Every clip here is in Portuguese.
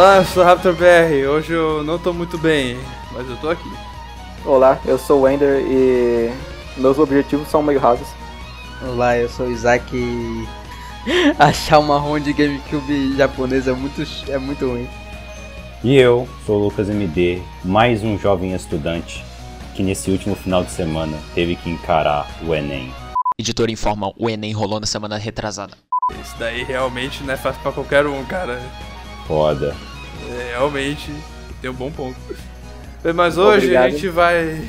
Olá, eu sou o Raptor BR. Hoje eu não tô muito bem, mas eu tô aqui. Olá, eu sou o Wender e meus objetivos são meio rasos. Olá, eu sou o Isaac e achar uma ROM de GameCube japonesa é muito, é muito ruim. E eu sou o Lucas MD, mais um jovem estudante que nesse último final de semana teve que encarar o Enem. Editor informa, o Enem rolou na semana retrasada. Isso daí realmente não é fácil pra qualquer um, cara. Foda. É, realmente tem um bom ponto. Mas hoje Obrigado. a gente vai.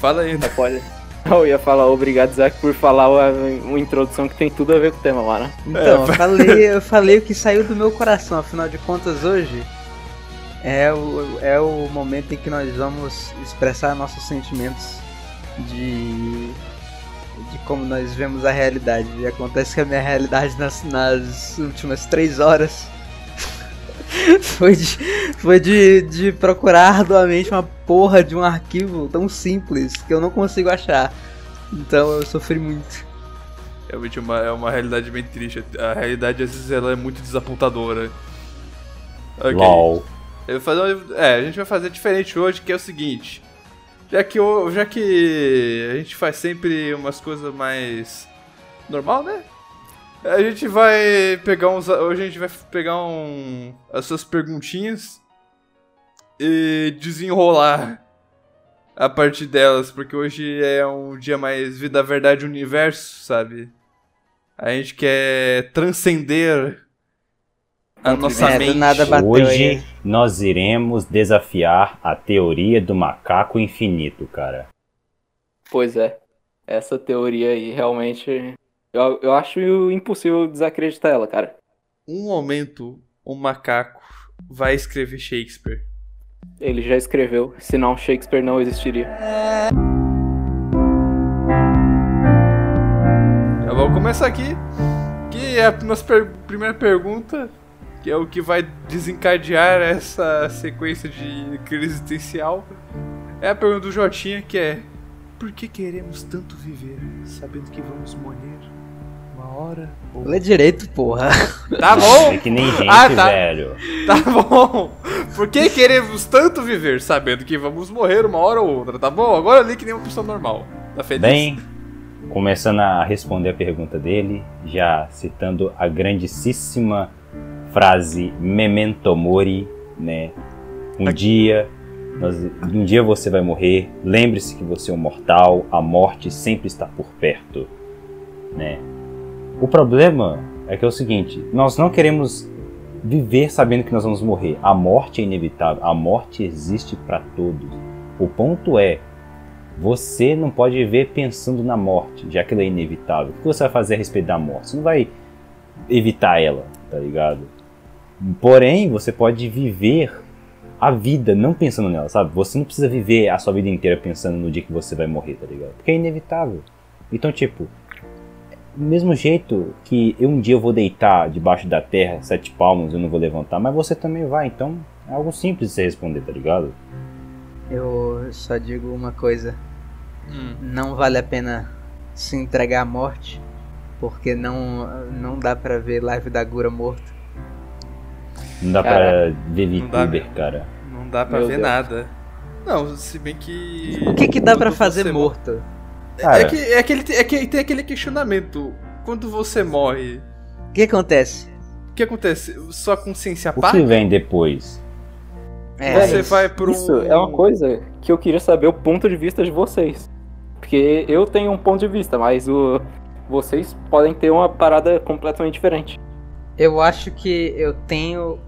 Fala ainda. Pode. Eu ia falar obrigado, Isaac, por falar uma, uma introdução que tem tudo a ver com o tema, mano. Então, eu falei, eu falei o que saiu do meu coração, afinal de contas hoje é o, é o momento em que nós vamos expressar nossos sentimentos de, de como nós vemos a realidade. E acontece que a minha realidade nas, nas últimas três horas foi, de, foi de, de procurar arduamente uma porra de um arquivo tão simples que eu não consigo achar. Então eu sofri muito. Realmente é uma, é uma realidade bem triste. A realidade às vezes ela é muito desapontadora. Ok. LOL. Eu vou fazer uma- é, a gente vai fazer diferente hoje, que é o seguinte. Já que, já que a gente faz sempre umas coisas mais normal, né? A gente vai pegar uns. Hoje a gente vai pegar um. as suas perguntinhas e desenrolar a partir delas, porque hoje é um dia mais vida, verdade, universo, sabe? A gente quer transcender a nossa É, mente. nada bateu Hoje aí. nós iremos desafiar a teoria do macaco infinito, cara. Pois é. Essa teoria aí realmente. Eu, eu acho impossível desacreditar ela, cara. um momento um macaco vai escrever Shakespeare. Ele já escreveu, senão Shakespeare não existiria. Eu vou começar aqui, que é a nossa per- primeira pergunta, que é o que vai desencadear essa sequência de crise existencial. É a pergunta do Jotinha, que é: Por que queremos tanto viver, sabendo que vamos morrer uma hora ou Lê direito, porra. Tá bom, É que nem gente, Ah, tá. velho. tá bom. Por que queremos tanto viver, sabendo que vamos morrer uma hora ou outra, tá bom? Agora li que nem uma pessoa normal. Tá feliz? Bem, começando a responder a pergunta dele, já citando a grandíssima frase Memento Mori, né? Um dia, nós- um dia você vai morrer. Lembre-se que você é um mortal. A morte sempre está por perto, né? O problema é que é o seguinte: nós não queremos viver sabendo que nós vamos morrer. A morte é inevitável. A morte existe para todos. O ponto é você não pode viver pensando na morte, já que ela é inevitável. O que você vai fazer a respeito da morte? Você não vai evitar ela, tá ligado? Porém, você pode viver a vida não pensando nela, sabe? Você não precisa viver a sua vida inteira pensando no dia que você vai morrer, tá ligado? Porque é inevitável. Então, tipo, do mesmo jeito que eu um dia eu vou deitar debaixo da terra, sete palmos, eu não vou levantar, mas você também vai. Então, é algo simples de você responder, tá ligado? Eu só digo uma coisa: Hum. não vale a pena se entregar à morte, porque não, não dá pra ver live da Gura morto. Não dá Cara, pra ver VTuber, cara. Não dá pra Meu ver Deus. nada. Não, se bem que. O que que dá pra quando fazer você morto? Cara, É que, é, aquele, é que tem aquele questionamento. Quando você morre, O que acontece? o que acontece? Sua consciência o que apaga? vem depois? É, Você vai pro. Isso é uma coisa que eu queria saber o ponto de vista de vocês. Porque eu tenho um ponto de vista, mas o... vocês podem ter uma parada completamente diferente. eu acho que eu tenho.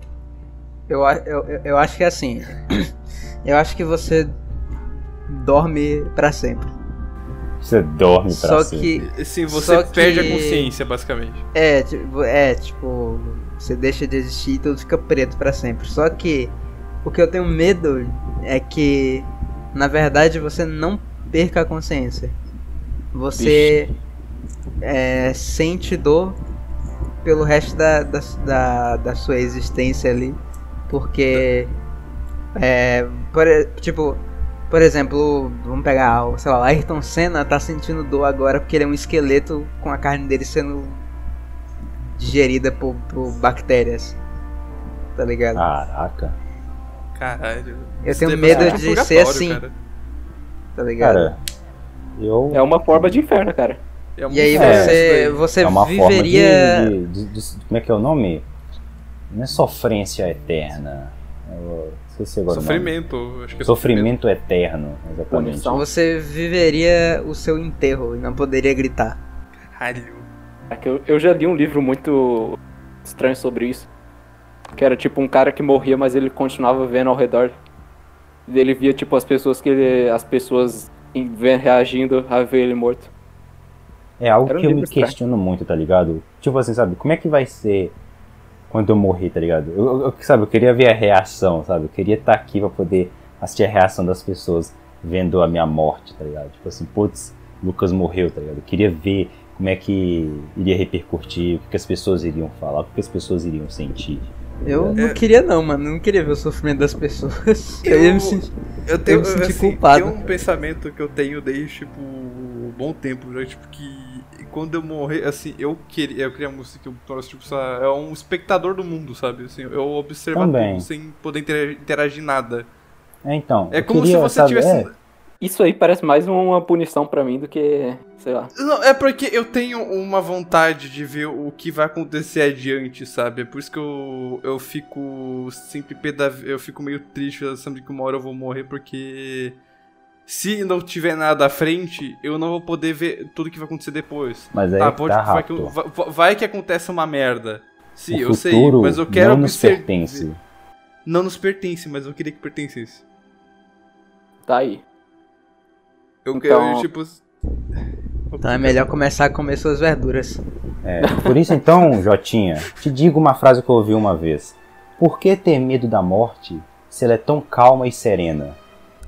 Eu, eu, eu- eu acho que é assim. Eu acho que você dorme pra sempre. Você dorme pra Só sempre. que Sim, você Só perde que- a consciência, basicamente. É, tipo, é, tipo, você deixa de existir e tudo fica preto pra sempre. Só que o que eu tenho medo é que, na verdade, você não perca a consciência. Você é, sente dor pelo resto da, da, da, da sua existência ali. Porque, é, por, tipo, por exemplo, vamos pegar, sei lá, Ayrton Senna tá sentindo dor agora porque ele é um esqueleto com a carne dele sendo digerida por, por bactérias. tá ligado? Caraca. Caralho. Eu tenho medo de ser assim. cara. Tá ligado? Cara, eu. É uma forma de inferno, cara. É e aí você, você é uma viveria. forma de, de- de- de- Como é que é o nome? Não é sofrência eterna. Eu esqueci agora. Sofrimento. Acho que é Sofrimento eterno, exatamente. Punição. Você viveria o seu enterro e não poderia gritar. Caralho. É que eu, eu já li um livro muito estranho sobre isso. Que era tipo um cara que morria, mas ele continuava vendo ao redor. E ele via tipo as pessoas que ele, as pessoas reagindo a ver ele morto. É algo um que eu me estranho. questiono muito, tá ligado? Tipo assim, sabe? Como é que vai ser quando eu morrer, tá ligado? Eu, eu- sabe, eu queria ver a reação, sabe? Eu queria estar aqui pra poder assistir a reação das pessoas vendo a minha morte, tá ligado? Tipo assim, putz, Lucas morreu, tá ligado? Eu queria ver como é que iria repercutir, o que, as pessoas iriam falar, o que, as pessoas iriam sentir. Eu não É. queria não, mano. Eu não queria ver o sofrimento das pessoas. Eu, Eu- ia me sentir. Eu tenho Eu me senti assim, culpado. tem um pensamento que eu tenho desde, tipo, um bom tempo, já, tipo, que quando eu morrer, assim, eu queria, eu queria música que eu torço, tipo, sabe, é um espectador do mundo, sabe? Assim, eu observar Também. tudo sem poder inter- interagir nada. É, então. É como se você sabe, tivesse. é, Isso aí parece mais uma punição pra mim do que, sei lá. Não, é porque eu tenho uma vontade de ver o que vai acontecer adiante, sabe? É por isso que eu, eu fico sempre peda... eu fico meio triste sabendo que uma hora eu vou morrer, porque se não tiver nada à frente, eu não vou poder ver tudo que vai acontecer depois. mas aí Tá, é pode, tá vai, que, vai, vai que acontece uma merda. Sim, o eu sei, mas eu quero não nos pertence. Não nos pertence, mas eu queria que pertencesse. Tá aí. Eu Então- quero, tipo. Então é melhor começar a comer suas verduras. É, por isso então, Jotinha, te digo uma frase que eu ouvi uma vez. Por que ter medo da morte se ela é tão calma e serena?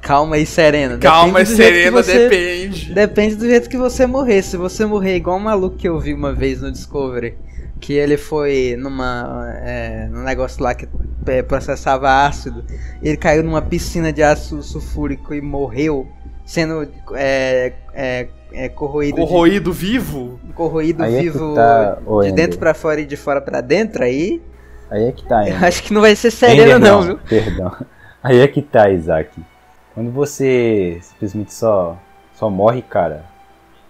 Calma e serena. Calma e Depende jeito que serena, você- depende. Depende do jeito que você morrer. Se você morrer igual um maluco que eu vi uma vez no Discovery, que ele foi numa. É, num negócio lá que é, processava ácido, ele caiu numa piscina de ácido sulfúrico e morreu, sendo é, é, é, corroído, de- Corroído vivo? corroído Aí é vivo tá, de Ender. dentro pra fora e de fora pra dentro, aí Aí é que tá, Ender. acho que não vai ser sereno Ender não, viu? Perdão. Aí é que tá, Isaac. Quando você simplesmente só, só morre, cara,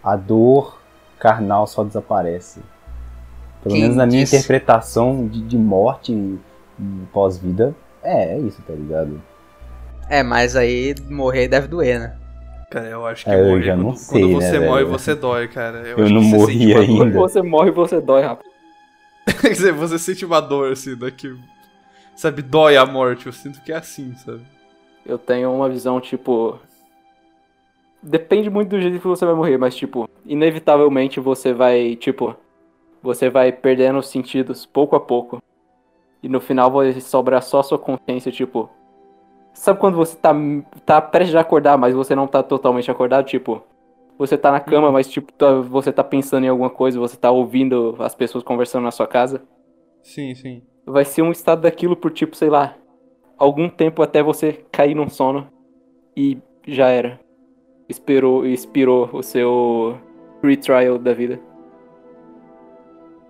a dor carnal só desaparece. Pelo Quem menos na minha disse? interpretação de, de morte e pós-vida, é, é isso, tá ligado? É, mas aí morrer deve doer, né? Cara, eu acho que É, eu morrer, já não quando, sei, quando né, você morre, velho? você dói, cara. Eu acho não que você morri sente uma dor. ainda. Você morre, você dói rápido. Quer dizer, você sente uma dor, assim, daqui. Sabe, dói a morte. Eu sinto que é assim, sabe? Eu tenho uma visão, tipo. Depende muito do jeito que você vai morrer, mas, tipo, inevitavelmente você vai, tipo. Você vai perdendo os sentidos pouco a pouco. E no final vai sobrar só sua consciência, tipo. Sabe quando você tá, tá prestes a acordar, mas você não tá totalmente acordado? Tipo, você tá na cama, mas, tipo, tá- você tá pensando em alguma coisa, você tá ouvindo as pessoas conversando na sua casa. Sim, sim. vai ser um estado daquilo por tipo, sei lá, algum tempo até você cair num sono e já era. Esperou, expirou o seu free trial da vida.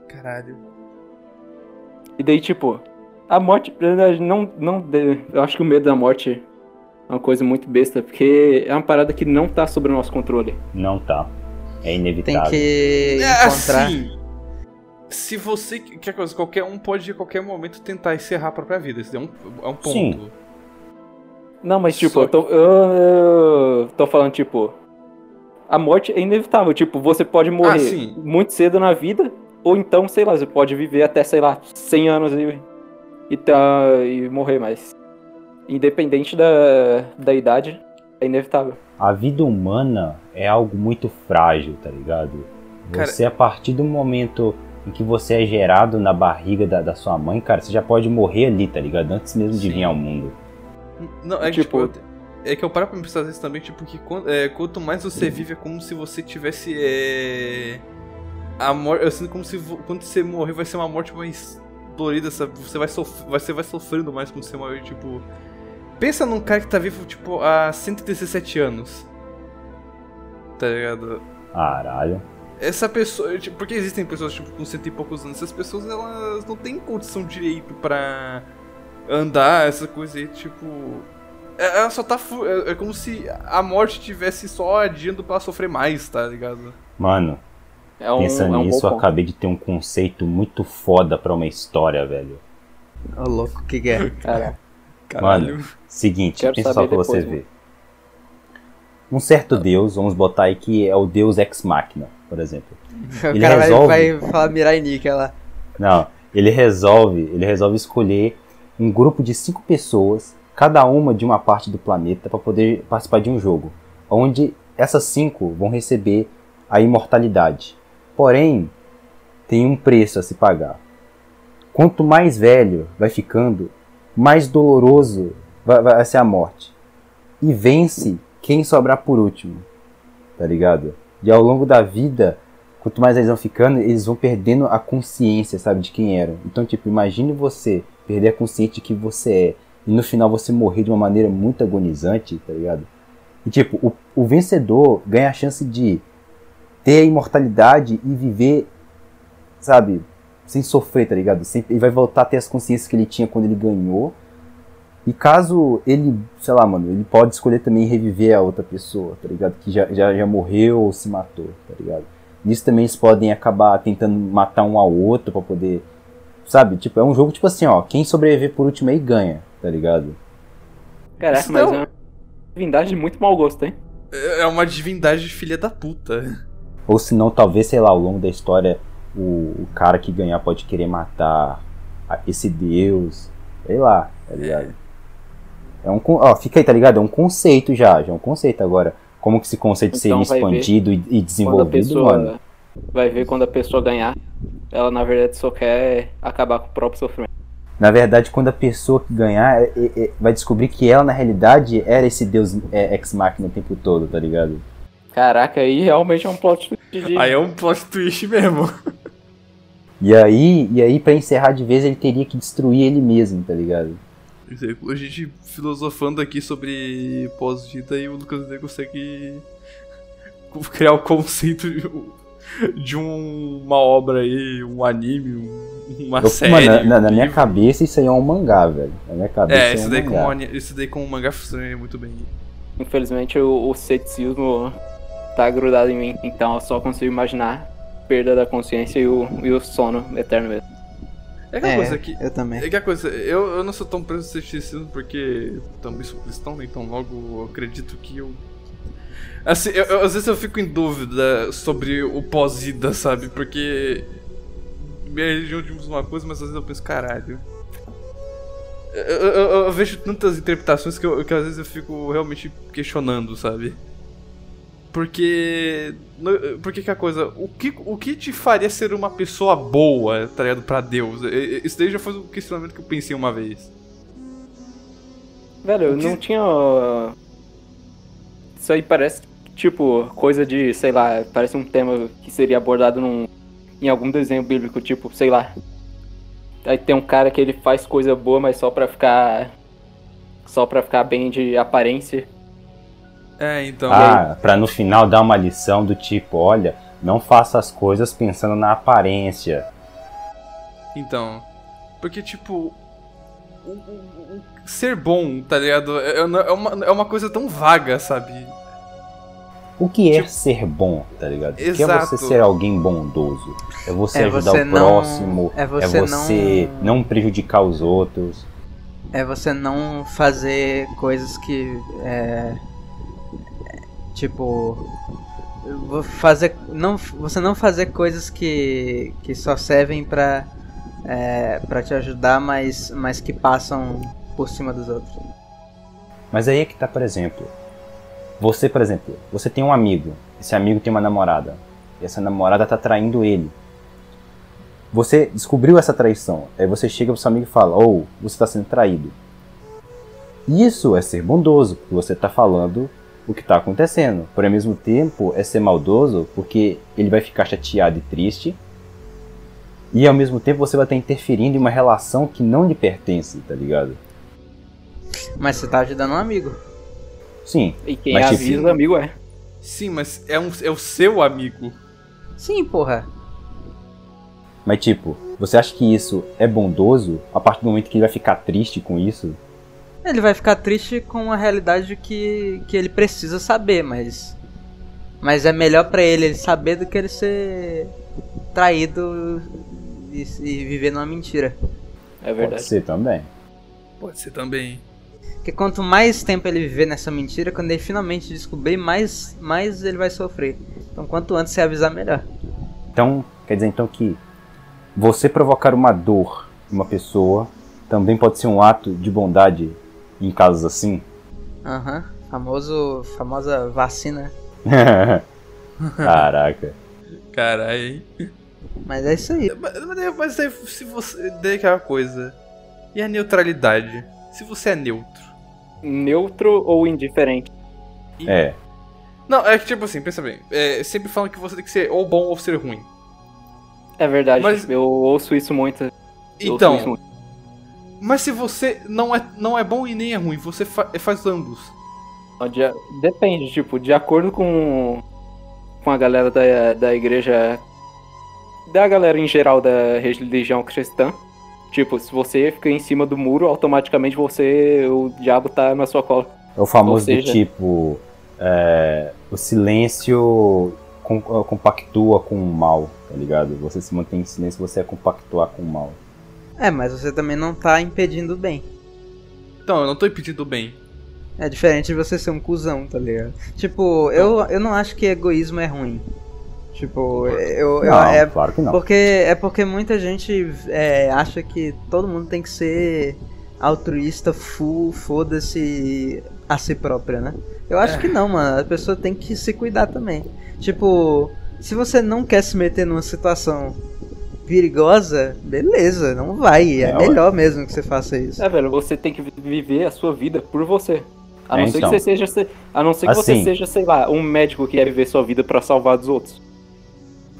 Caralho. E daí, tipo, a morte, na verdade, não, não, eu acho que o medo da morte é uma coisa muito besta, porque é uma parada que não tá sob o nosso controle. Não tá. É Tem inevitável. que É encontrar. assim. Se você. Que coisa, qualquer um pode a qualquer momento tentar encerrar a própria vida. Isso é um, é um ponto. Sim. Não, mas tipo, Só eu tô, eu, eu tô falando, tipo, a morte é inevitável. Tipo, você pode morrer Ah, muito cedo na vida, ou então, sei lá, você pode viver até, sei lá, 100 anos e, e, tá, e morrer, mas independente da, da idade, é inevitável. A vida humana é algo muito frágil, tá ligado? Cara- Você, a partir do momento em que você é gerado na barriga da, da sua mãe, cara, você já pode morrer ali, tá ligado? Antes mesmo de Sim. vir ao mundo. Não, é que, Tipo- tipo. eu- É que eu paro pra pensar nisso também, tipo, que quan- é, quanto mais você vive, é como se você tivesse. É... A morte. Eu sinto como se quando você morrer vai ser uma morte mais dolorida, sabe? Você vai, sof... você vai sofrendo mais quando você morrer, tipo. Pensa num cara que tá vivo, tipo, há 117 anos. Tá ligado? Caralho. Essa pessoa, tipo, porque existem pessoas tipo com cento e poucos anos, essas pessoas elas não têm condição direito pra andar, essa coisa aí, tipo. é- Ela só tá. É é como se a morte tivesse só adiando pra sofrer mais, tá ligado? Mano, É um, pensando é um nisso, eu acabei de ter um conceito muito foda pra uma história, velho. Ô louco, o que, que é? Cara, Caralho. Seguinte, Quero pensa só pra você ver. Um certo deus, vamos botar aí que é o deus ex machina, por exemplo. O Ele cara vai, resolve. vai falar Mirai Nikki lá. Não, ele resolve, ele resolve escolher um grupo de cinco pessoas, cada uma de uma parte do planeta, para poder participar de um jogo, onde essas cinco vão receber a imortalidade. Porém, tem um preço a se pagar. Quanto mais velho vai ficando, mais doloroso vai, vai ser a morte. E vence quem sobrar por último, tá ligado? E ao longo da vida, quanto mais eles vão ficando, eles vão perdendo a consciência, sabe, de quem eram. Então, tipo, imagine você perder a consciência de que você é, e no final você morrer de uma maneira muito agonizante, tá ligado? E, tipo, o, o vencedor ganha a chance de ter a imortalidade e viver, sabe, sem sofrer, tá ligado? Sem, ele vai voltar a ter as consciências que ele tinha quando ele ganhou. E caso ele, sei lá, mano, ele pode escolher também reviver a outra pessoa, tá ligado? Que já, já, já morreu ou se matou, tá ligado? Nisso também eles podem acabar tentando matar um ao outro pra poder. Sabe? Tipo, é um jogo tipo assim, ó. Quem sobreviver por último aí ganha, tá ligado? caraca, Isso mas não- é uma divindade de muito mau gosto, hein? É uma divindade filha da puta. Ou se não, talvez, sei lá, ao longo da história, o, o cara que ganhar pode querer matar a- esse deus. Sei lá, tá ligado? É um. con- Ó, fica aí, tá ligado? É um conceito já, já é um conceito agora. Como que esse conceito Então seria expandido e, e desenvolvido, pessoa mano? vai ver quando a pessoa ganhar, ela na verdade só quer acabar com o próprio sofrimento. Na verdade, quando a pessoa que ganhar é- é- é- vai descobrir que ela, na realidade, era esse deus é, ex-máquina o tempo todo, tá ligado? Caraca, aí realmente é um plot twist de. Aí é um plot twist mesmo. E aí, e aí para encerrar de vez, ele teria que destruir ele mesmo, tá ligado? A gente filosofando aqui sobre pós-vida e o Lucas D consegue criar o conceito de, de um- uma obra aí, um anime, um- uma Eu- série. mano, na, na- na um minha cabeça, isso aí é um mangá, velho. Na minha cabeça É, é, isso um daí, com, mangá. o ani- isso daí com o mangá funciona muito bem. Infelizmente o, o ceticismo tá grudado em mim, então eu só consigo imaginar a perda da consciência e o, e o sono eterno mesmo. É aquela É, coisa que. eu também. É aquela coisa, eu, eu não sou tão preso no ceticismo porque também sou cristão, né? Então logo eu acredito que eu. Assim, eu- eu- às vezes eu fico em dúvida sobre o pós-ida, sabe? Porque. Minha religião diz uma coisa, mas às vezes eu penso, caralho. Eu, eu- eu- vejo tantas interpretações que, que às vezes eu fico realmente questionando, sabe? Porque. Porque que a coisa. O que, o que te faria ser uma pessoa boa, tá ligado? Pra Deus? Isso daí já foi um questionamento que eu pensei uma vez. Velho, que- não tinha. Isso aí parece tipo coisa de, sei lá, parece um tema que seria abordado num, em algum desenho bíblico, tipo, sei lá. Aí tem um cara que ele faz coisa boa, mas só pra ficar. Só pra ficar bem de aparência. É, então. Ah, pra no final dar uma lição do tipo, olha, não faça as coisas pensando na aparência. Então. Porque, tipo. O, o- o- ser bom, tá ligado? É, é uma- é uma, é coisa tão vaga, sabe? O que é Tipo- ser bom, tá ligado? O que é você ser alguém bondoso? É você É ajudar você o não- próximo, é é você você, não... prejudicar os outros. É você não fazer coisas que. É, é, tipo. Fazer, não, você não fazer coisas que, que só servem pra, é, pra te ajudar, mas, mas que passam por cima dos outros. Mas aí é que tá, por exemplo. Você, por exemplo, você tem um amigo. Esse amigo tem uma namorada. E essa namorada tá traindo ele. Você descobriu essa traição. Aí você chega pro seu amigo e fala: Ou, você tá sendo traído. Isso é ser bondoso, porque você tá falando o que tá acontecendo. Por ao mesmo tempo, é ser maldoso, porque ele vai ficar chateado e triste. E ao mesmo tempo você vai estar interferindo em uma relação que não lhe pertence, tá ligado? Mas você tá ajudando um amigo. Sim, E quem Mas, tipo, avisa, amigo é. Sim, mas é, um, é o seu amigo. Sim, porra. Mas tipo, você acha que isso é bondoso a partir do momento que ele vai ficar triste com isso? Ele vai ficar triste com a realidade que, que ele precisa saber, mas. Mas é melhor pra ele ele saber do que ele ser traído e, e viver numa mentira. É Pode verdade. ser também. Pode ser também. Porque quanto mais tempo ele viver nessa mentira, quando ele finalmente descobrir, mais, mais ele vai sofrer. Então quanto antes você avisar, melhor. Então, quer dizer então que você provocar uma dor em uma pessoa também pode ser um ato de bondade em casos assim? Aham. Famoso. Famosa vacina. Caraca. Caralho? Mas é isso aí. Mas, mas, mas daí, se você. Daí aquela coisa. E a neutralidade? Se você é neutro. Neutro ou indiferente? É. Não, é que tipo assim, pensa bem. É, sempre falam que você tem que ser ou bom ou ser ruim. É verdade. Mas- Eu ouço isso muito. Eu ouço isso Então, muito. Mas se você não é, não é bom e nem é ruim, você fa- faz ambos. De- Depende, tipo, de acordo com, com a galera da, da igreja. Da galera em geral da religião cristã. Tipo, se você fica em cima do muro, automaticamente você. O diabo tá na sua cola. É o famoso seja- do tipo. é, o silêncio com- compactua com o mal, tá ligado? Você se mantém em silêncio, você é compactuar com o mal. É, mas você também não tá impedindo o bem. Então, eu não tô impedindo o bem. É diferente de você ser um cuzão, tá ligado? Tipo, eu, eu não acho que egoísmo é ruim. Tipo, eu, eu- Não, é claro que não. porque é porque muita gente é, acha que todo mundo tem que ser altruísta, full, foda-se a si própria, né? Eu acho que não, mano. A pessoa tem que se cuidar também. Tipo, se você não quer se meter numa situação perigosa, beleza, não vai. É, É, melhor mesmo que você faça isso. É, velho, você tem que vi- viver a sua vida por você. A não É, ser então. que você seja, se- a não ser que você Assim. seja, sei lá, um médico que quer viver sua vida pra salvar dos outros.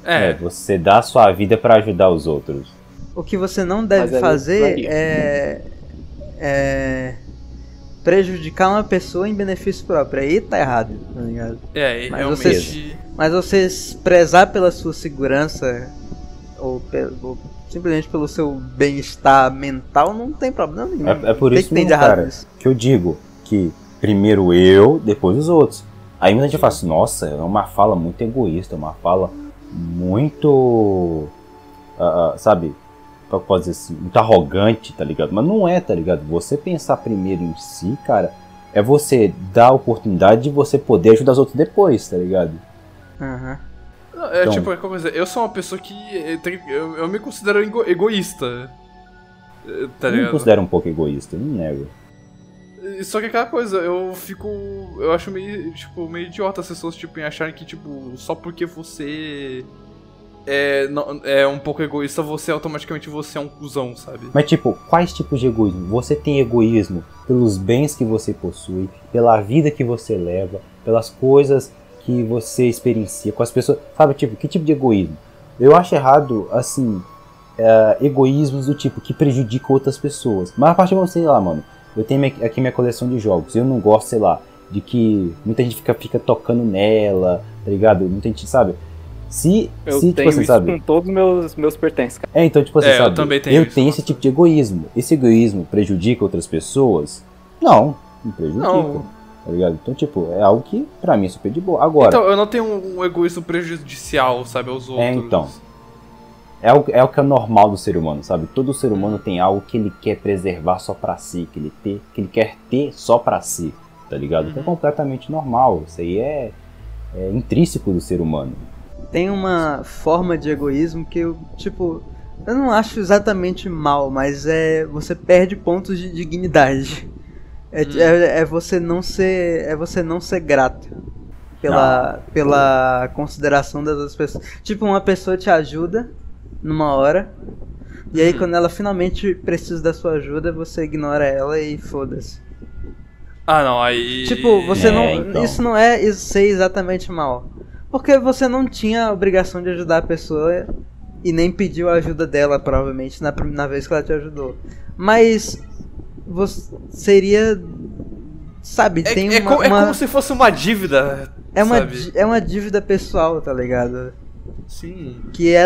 É, É, você dá a sua vida pra ajudar os outros. O que você não deve é fazer varia. é, é prejudicar uma pessoa em benefício próprio. Aí tá errado, tá ligado? é, e Mas realmente. Mas você prezar pela sua segurança ou, ou simplesmente pelo seu bem-estar mental não tem problema nenhum. É, é por isso que tem de errado cara, nisso. que eu digo que primeiro eu, depois os outros. Aí muita gente fala assim, nossa, é uma fala muito egoísta, uma fala muito. ah, sabe? Como eu posso dizer assim? Muito arrogante, tá ligado? Mas não é, tá ligado? Você pensar primeiro em si, cara, é você dar a oportunidade de você poder ajudar os outros depois, tá ligado? Aham. Não, É Então- tipo, é como dizer, eu sou uma pessoa que. eh, Eu, eu me considero ego- egoísta. eh, Tá eu me ligado? considero um pouco egoísta, não nego. Só que aquela coisa, eu fico. Eu acho meio, tipo, meio idiota as pessoas, tipo, em acharem que, tipo, só porque você é, não- é um pouco egoísta, você automaticamente você é um cuzão, sabe? Mas tipo, quais tipos de egoísmo? Você tem egoísmo pelos bens que você possui, pela vida que você leva, pelas coisas que você experiencia com as pessoas. Sabe, tipo, que tipo de egoísmo? Eu acho errado, assim, é, egoísmos do tipo que prejudicam outras pessoas. Mas a partir do momento, sei lá, mano, eu tenho aqui minha coleção de jogos. Eu não gosto, sei lá, de que muita gente fica, fica tocando nela, tá ligado? Muita gente, sabe? Se, Eu se tipo tenho assim, isso sabe? com todos os meus, meus pertences, cara. É, então, tipo assim, É, eu sabe? também tenho eu isso, tenho esse tipo de egoísmo. Esse egoísmo prejudica outras pessoas? Não, não prejudica. Não. Tá ligado? Então, tipo, é algo que pra mim é super de boa. Agora, Então, eu não tenho um egoísmo prejudicial, sabe, aos outros. É, então. é, o, é o que é normal do ser humano, sabe? Todo ser humano tem algo que ele quer preservar só pra si, que ele, ter, que ele quer ter só pra si, tá ligado? Que é Uhum. completamente normal. Isso aí é, é intrínseco do ser humano. Tem uma forma de egoísmo que eu, tipo, eu não acho exatamente mal, mas é você perde pontos de dignidade. É, Hum. é, é você não ser, é você não ser grato pela, pela consideração das outras pessoas. Tipo, uma pessoa te ajuda numa hora e aí Hum. quando ela finalmente precisa da sua ajuda, você ignora ela e foda-se. Ah, não, aí. Tipo, você É, não. então. Isso não é ser exatamente mal. Porque você não tinha a obrigação de ajudar a pessoa e nem pediu a ajuda dela, provavelmente, na, na vez que ela te ajudou. Mas você seria. Sabe, É, tem é uma. co- é uma- como se fosse uma dívida. é, uma, sabe? é uma dívida pessoal, tá ligado? Sim. que é,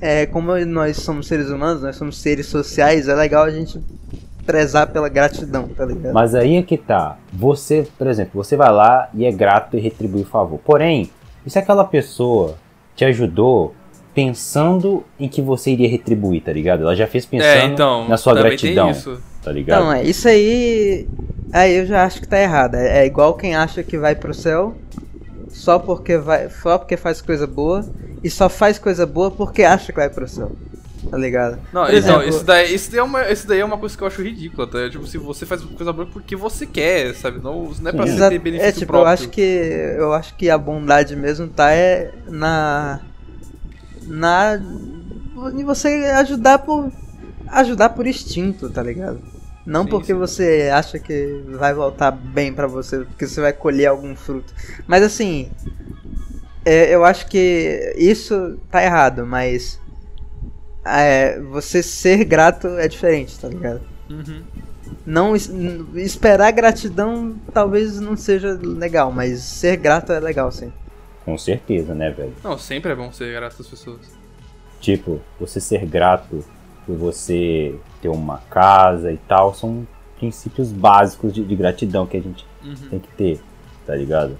é como nós somos seres humanos, nós somos seres sociais, é legal a gente prezar pela gratidão, tá ligado? Mas aí é que tá. Você, por exemplo, você vai lá e é grato e retribui o favor. Porém, e se aquela pessoa te ajudou pensando em que você iria retribuir, tá ligado? Ela já fez pensando É, então. na sua gratidão, Tem isso. tá ligado? Então, é, isso aí. Aí eu já acho que tá errado. É, é igual quem acha que vai pro céu só porque vai. Só porque faz coisa boa. E só faz coisa boa porque acha que vai pro céu. Tá ligado? Não, exemplo- isso daí, isso, daí é uma, isso daí é uma coisa que eu acho ridícula, tá? Tipo, se você faz coisa boa porque você quer, sabe? Não, não é pra Sim. você ter benefício é tipo, próprio. eu acho que. Eu acho que a bondade mesmo tá é na. Na. Em você ajudar por. Ajudar por instinto, tá ligado? Não Sim, porque sim. você acha que vai voltar bem pra você, porque você vai colher algum fruto. Mas assim. é, eu acho que isso tá errado, mas. é, você ser grato é diferente, tá ligado? Uhum. Não esperar gratidão talvez não seja legal, mas ser grato é legal sim. Com certeza, né, velho? Não, sempre é bom ser grato às pessoas. Tipo, você ser grato por você ter uma casa e tal, são princípios básicos de, de gratidão que a gente Uhum. tem que ter, tá ligado?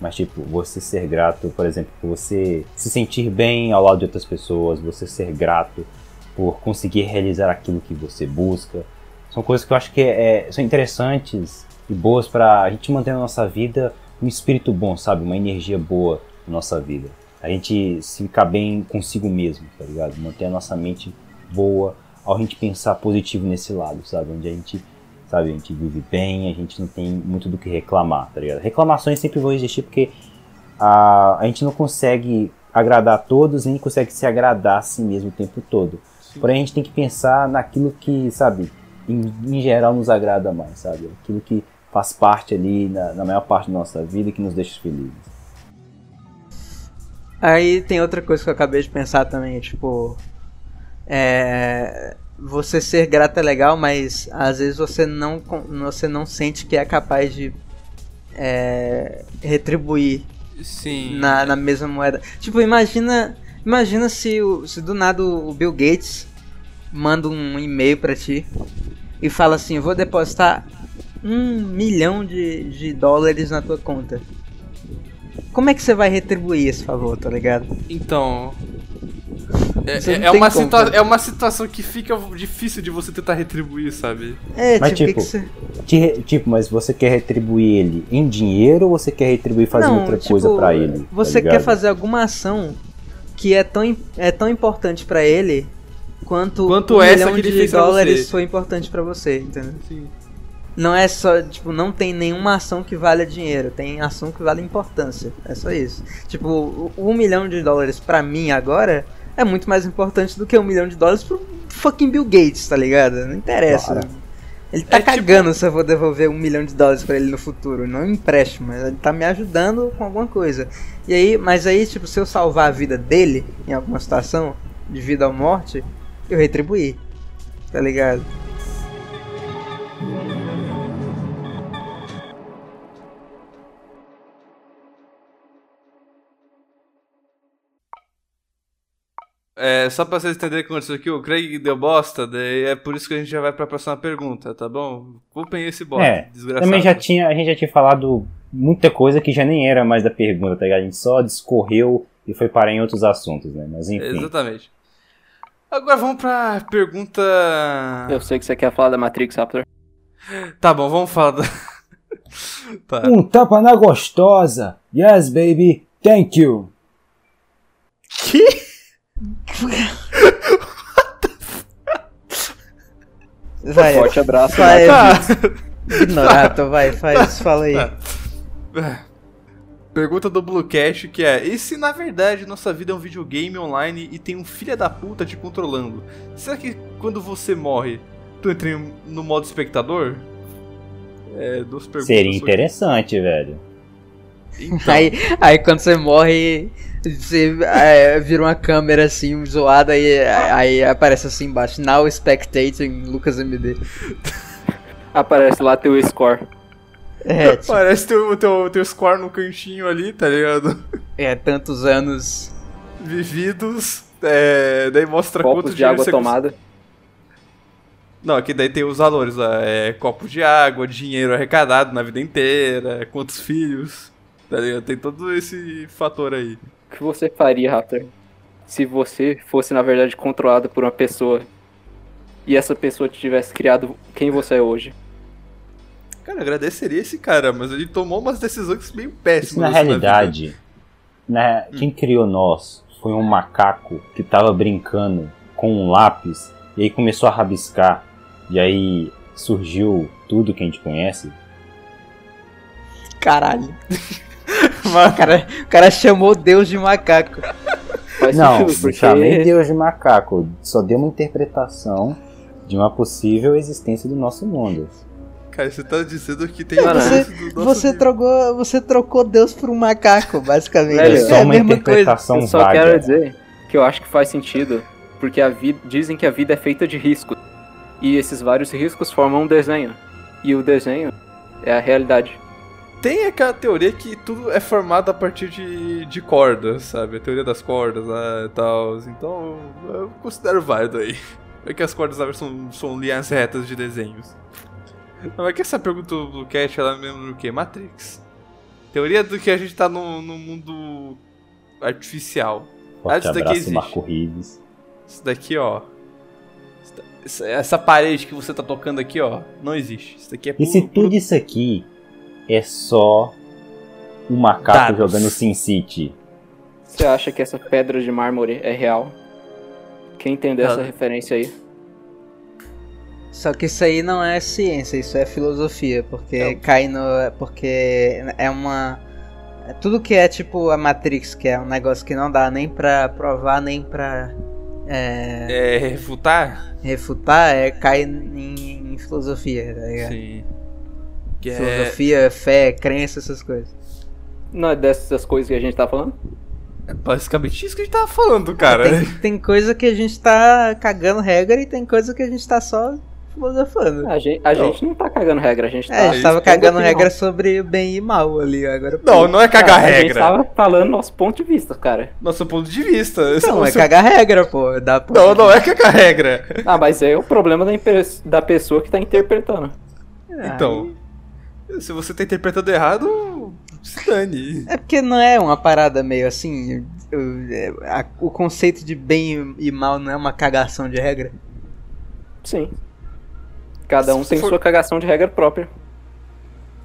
Mas, tipo, você ser grato, por exemplo, por você se sentir bem ao lado de outras pessoas, você ser grato por conseguir realizar aquilo que você busca, são coisas que eu acho que é- são interessantes e boas pra gente manter na nossa vida um espírito bom, sabe? Uma energia boa na nossa vida. A gente se ficar bem consigo mesmo, tá ligado? Manter a nossa mente boa ao a gente pensar positivo nesse lado, sabe? Onde a gente sabe? A gente vive bem, a gente não tem muito do que reclamar, tá ligado? Reclamações sempre vão existir porque a, a gente não consegue agradar a todos, nem consegue se agradar a si mesmo o tempo todo. Sim. Porém, a gente tem que pensar naquilo que, sabe, em, em geral nos agrada mais, sabe? Aquilo que faz parte ali na, na maior parte da nossa vida e que nos deixa felizes. Aí tem outra coisa que eu acabei de pensar também, tipo. É. Você ser grato é legal, mas às vezes você não, você não sente que é capaz de é, retribuir Sim. na, na mesma moeda. Tipo, imagina. Imagina se, o, se do nada o Bill Gates manda um e-mail pra ti e fala assim, vou depositar um milhão de, de dólares na tua conta. Como é que você vai retribuir esse favor, tá ligado? Então. É, é- é uma situa- é uma situação que fica difícil de você tentar retribuir, sabe? É, Mas, tipo, o que tipo, que você... Te tipo, mas você quer retribuir ele em dinheiro ou você quer retribuir fazendo Não, outra tipo, coisa pra ele? tá Você quer ligado? fazer alguma ação que é tão, é tão importante pra ele quanto, Quanto um essa milhão que ele de dólares foi importante pra você, entendeu? Sim. Não é só, tipo, não tem nenhuma ação que valha dinheiro, tem ação que vale importância. É só isso. Tipo, um milhão de dólares pra mim agora é muito mais importante do que um milhão de dólares pro fucking Bill Gates, tá ligado? Não interessa. Claro. Ele tá É tipo- cagando se eu vou devolver um milhão de dólares pra ele no futuro. Não empréstimo, mas ele tá me ajudando com alguma coisa. E aí, mas aí, tipo, se eu salvar a vida dele em alguma situação, de vida ou morte, eu retribuí. Tá ligado? É, só pra vocês entenderem o que aconteceu aqui, o Craig deu bosta, daí é por isso que a gente já vai pra próxima pergunta, tá bom? Culpem esse bosta, É, desgraçado. Também já tinha, a gente já tinha falado muita coisa que já nem era mais da pergunta, tá ligado? A gente só discorreu e foi parar em outros assuntos, né? Mas enfim. Exatamente. Agora vamos pra pergunta. Eu sei que você quer falar da Matrix, Raptor. Tá bom, vamos falar da. tá. Um tapa na gostosa! Yes, baby! Thank you! Que? Vai, Forte abraço. vai, Tá. ignorato, vai, faz, fala aí. É. Pergunta do Bluecast que é: E se na verdade nossa vida é um videogame online e tem um filho da puta te controlando? Será que quando você morre, tu entra no modo espectador? É, duas perguntas. Seria interessante, velho. Então, Aí, aí quando você morre, você é, vira uma câmera assim, zoada, e aí aparece assim embaixo, now spectating Lucas MD. Aparece lá teu score. É, tipo, parece teu, teu, teu score no cantinho ali, tá ligado? É, tantos anos. vividos. É, daí mostra Copos quanto de dinheiro água você tomada. Não, aqui daí tem os valores, ó, é copo de água, dinheiro arrecadado na vida inteira, quantos filhos, tá ligado? Tem todo esse fator aí. O que você faria, Raptor, se você fosse, na verdade, controlado por uma pessoa e essa pessoa te tivesse criado quem você é hoje? Cara, eu agradeceria esse cara, mas ele tomou umas decisões meio péssimas. Isso, na vida. realidade, né, quem criou nós foi um macaco que tava brincando com um lápis e aí começou a rabiscar. E aí surgiu tudo que a gente conhece. Caralho. o, cara, o cara chamou Deus de macaco. Faz não, sentido, porque chamei Deus de macaco. Só deu uma interpretação de uma possível existência do nosso mundo. Cara, você tá dizendo que tem um Você, do nosso você, trocou, você trocou Deus por um macaco, basicamente. É é só a uma mesma coisa. interpretação eu só vaga. quero dizer que eu acho que faz sentido, porque a vida, dizem que a vida é feita de riscos. E esses vários riscos formam um desenho. E o desenho é a realidade. Tem aquela teoria que tudo é formado a partir de, de cordas, sabe? A teoria das cordas lá e tal. Então, eu considero válido aí. É que as cordas na são, são linhas retas de desenhos. Não, é que essa pergunta do Cat, ela lembra do que? Matrix. Teoria do que a gente tá no, no mundo artificial. Ah, Forte isso daqui abraço, existe. Marco Rives. Isso daqui, ó. Essa- Essa parede que você tá tocando aqui, ó, não existe. Isso daqui é E se puro- puro- tudo isso aqui é só um macaco Dados. jogando Sin City? Você acha que essa pedra de mármore é real? Quem entendeu essa Ah. referência aí? Só que isso aí não é ciência, isso é filosofia, porque É. cai no. Porque é uma. Tudo que é tipo a Matrix, que é um negócio que não dá nem pra provar, nem pra é, É, refutar? refutar, é, cai em, em filosofia, tá ligado? Sim. Que é... Filosofia, fé, crença, essas coisas. Não é dessas coisas que a gente tá falando? é basicamente isso que a gente tava falando, cara. Tem, tem coisa que a gente tá cagando regra e tem coisa que a gente tá só filosofando. A gente, a Não. gente não tá cagando regra, a gente tá. É, a gente tava cagando regra sobre bem e mal ali, agora. Não, não é cagar Ah, A gente regra. tava falando nosso ponto de vista, cara. Nosso ponto de vista. Esse Não, o é seu- cagar regra, pô. Dá pra... Não, não é cagar regra. Ah, mas é o problema da, da pessoa que tá interpretando. Então, se você tá interpretando errado, se dane. É porque não é uma parada meio assim. o- é, a- o conceito de bem e mal não é uma cagação de regra. Sim. Cada um tem for- sua cagação de regra própria.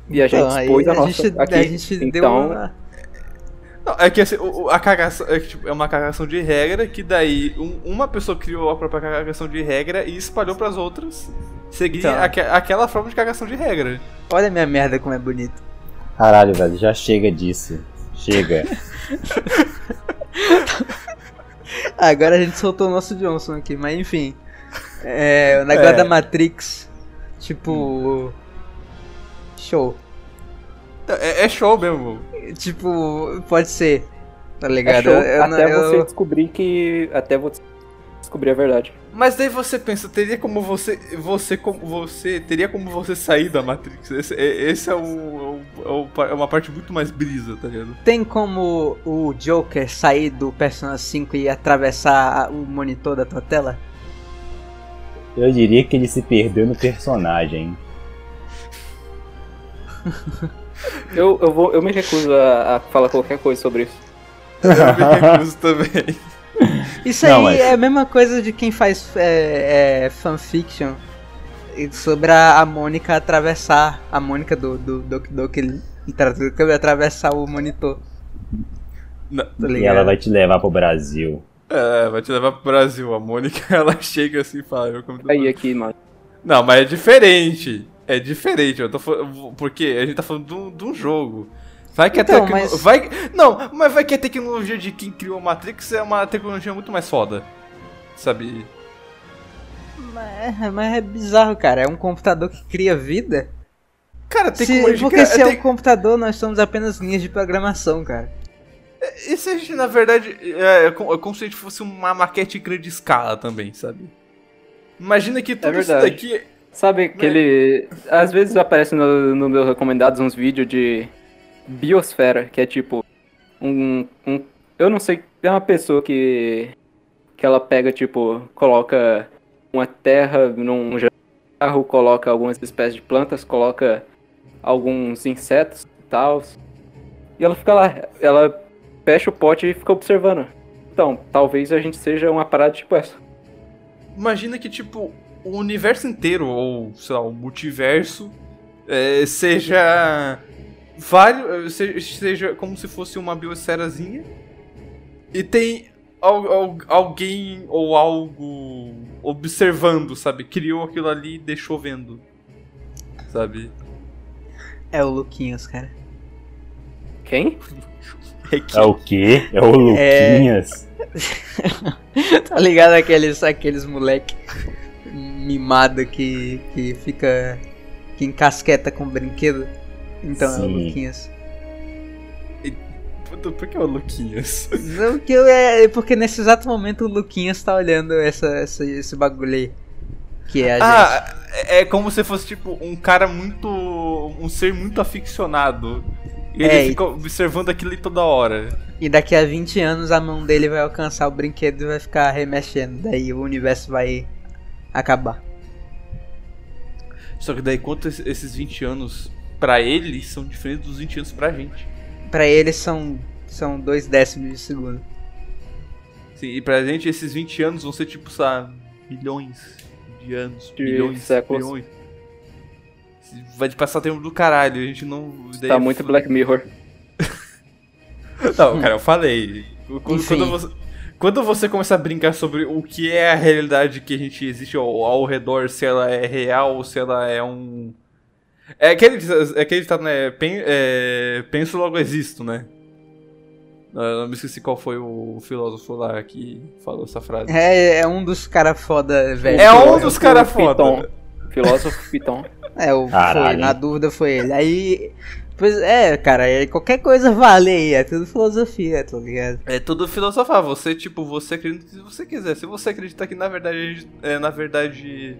E a gente Então, expôs a, nossa gente, aqui. a gente deu então, uma. Não, é que assim, a cagação é, que, tipo, é uma cagação de regra que daí um- uma pessoa criou a própria cagação de regra e espalhou pras outras seguirem Então. aque- aquela forma de cagação de regra. Olha a minha merda como é bonito. Caralho, velho, já chega disso. Chega. Agora a gente soltou o nosso Johnson aqui, mas enfim. É, o negócio É. da Matrix. Tipo. Show. É, é show mesmo. Tipo, pode ser. Tá é ligado? show, Eu- eu até eu- você descobrir que. Até você descobrir a verdade. Mas daí você pensa, teria como você. Você como você. Teria como você sair da Matrix. Esse, é- esse é, o, é o- é uma parte muito mais brisa, tá ligado? Tem como o Joker sair do Persona 5 e atravessar o monitor da tua tela? Eu diria que ele se perdeu no personagem. Eu, eu, vou, eu me recuso a, a falar qualquer coisa sobre isso. Eu me recuso também. Isso Não, aí mas- é a mesma coisa de quem faz é, é, fanfiction sobre a, a Mônica atravessar. A Mônica do do Doki Doki Literatura Club atravessar o monitor. Não. Tá E ela vai te levar pro Brasil. É, vai te levar pro Brasil. A Mônica, ela chega assim e fala. Eu como Aí aqui, mano. Não, mas é diferente. É diferente. Eu tô falando, porque a gente tá falando de um, de um jogo. Vai que Então, a tecnologia. mas- Vai... Não, mas vai que a tecnologia de quem criou a Matrix é uma tecnologia muito mais foda. Sabe? Mas, mas é bizarro, cara. É um computador que cria vida. Cara, tem Se- porque se é tem- um computador, nós somos apenas linhas de programação, cara. E se a gente, na verdade, é, é como é como se a gente fosse uma maquete em grande escala também, sabe? Imagina que tudo isso verdade. daqui. Sabe aquele. Às vezes aparece no, no meus recomendados uns vídeos de biosfera, que é tipo um, um. Eu não sei. É uma pessoa que. Que ela pega, tipo, coloca uma terra num jarro, coloca algumas espécies de plantas, coloca alguns insetos e tal. E ela fica lá. Ela fecha o pote e fica observando. Então, talvez a gente seja uma parada tipo essa. Imagina que, tipo, o universo inteiro, ou, sei lá, o multiverso, é, seja. Vários. Seja, seja como se fosse uma biosferazinha. E tem al, al, alguém ou algo observando, sabe? Criou aquilo ali e deixou vendo. Sabe? É o Luquinhas, cara. Quem? É o quê? É o Luquinhas? tá ligado aqueles, aqueles moleque mimado que, que fica. que encasqueta com brinquedo? Então é o Sim. Luquinhas. Por que é o Luquinhas? Não, porque, eu- é, porque nesse exato momento o Luquinhas tá olhando essa, essa, esse bagulho aí. Que é a gente. Ah, é é como se fosse, tipo, um cara muito. um ser muito aficionado. E ele É, e- fica observando aquilo ali toda hora. E daqui a 20 anos a mão dele vai alcançar o brinquedo e vai ficar remexendo. Daí o universo vai acabar. Só que daí, quanto es- esses 20 anos pra ele são diferentes dos 20 anos pra gente. Pra ele são, são dois décimos de segundo. Sim, e pra gente esses 20 anos vão ser tipo, sabe, milhões de anos, De milhões, séculos. milhões. Vai de passar tempo do caralho, a gente não. daí- Tá muito Black Mirror. Não, cara, eu falei. Quando, quando você, quando você começar a brincar sobre o que é a realidade que a gente existe ao, ao redor, se ela é real ou se ela é um. É aquele, é aquele ditado, né? Pen, é, penso logo existo, né? Eu não me esqueci qual foi o filósofo lá que falou essa frase. É, é um dos caras foda, velho. É um dos caras Piton. foda. Filósofo Piton. É, o, foi, na dúvida foi ele. Aí. Pois é, cara, qualquer coisa vale aí, é tudo filosofia, tá ligado? É tudo filosofar. Você, tipo, você acredita se você quiser. Se você acredita que na verdade é na verdade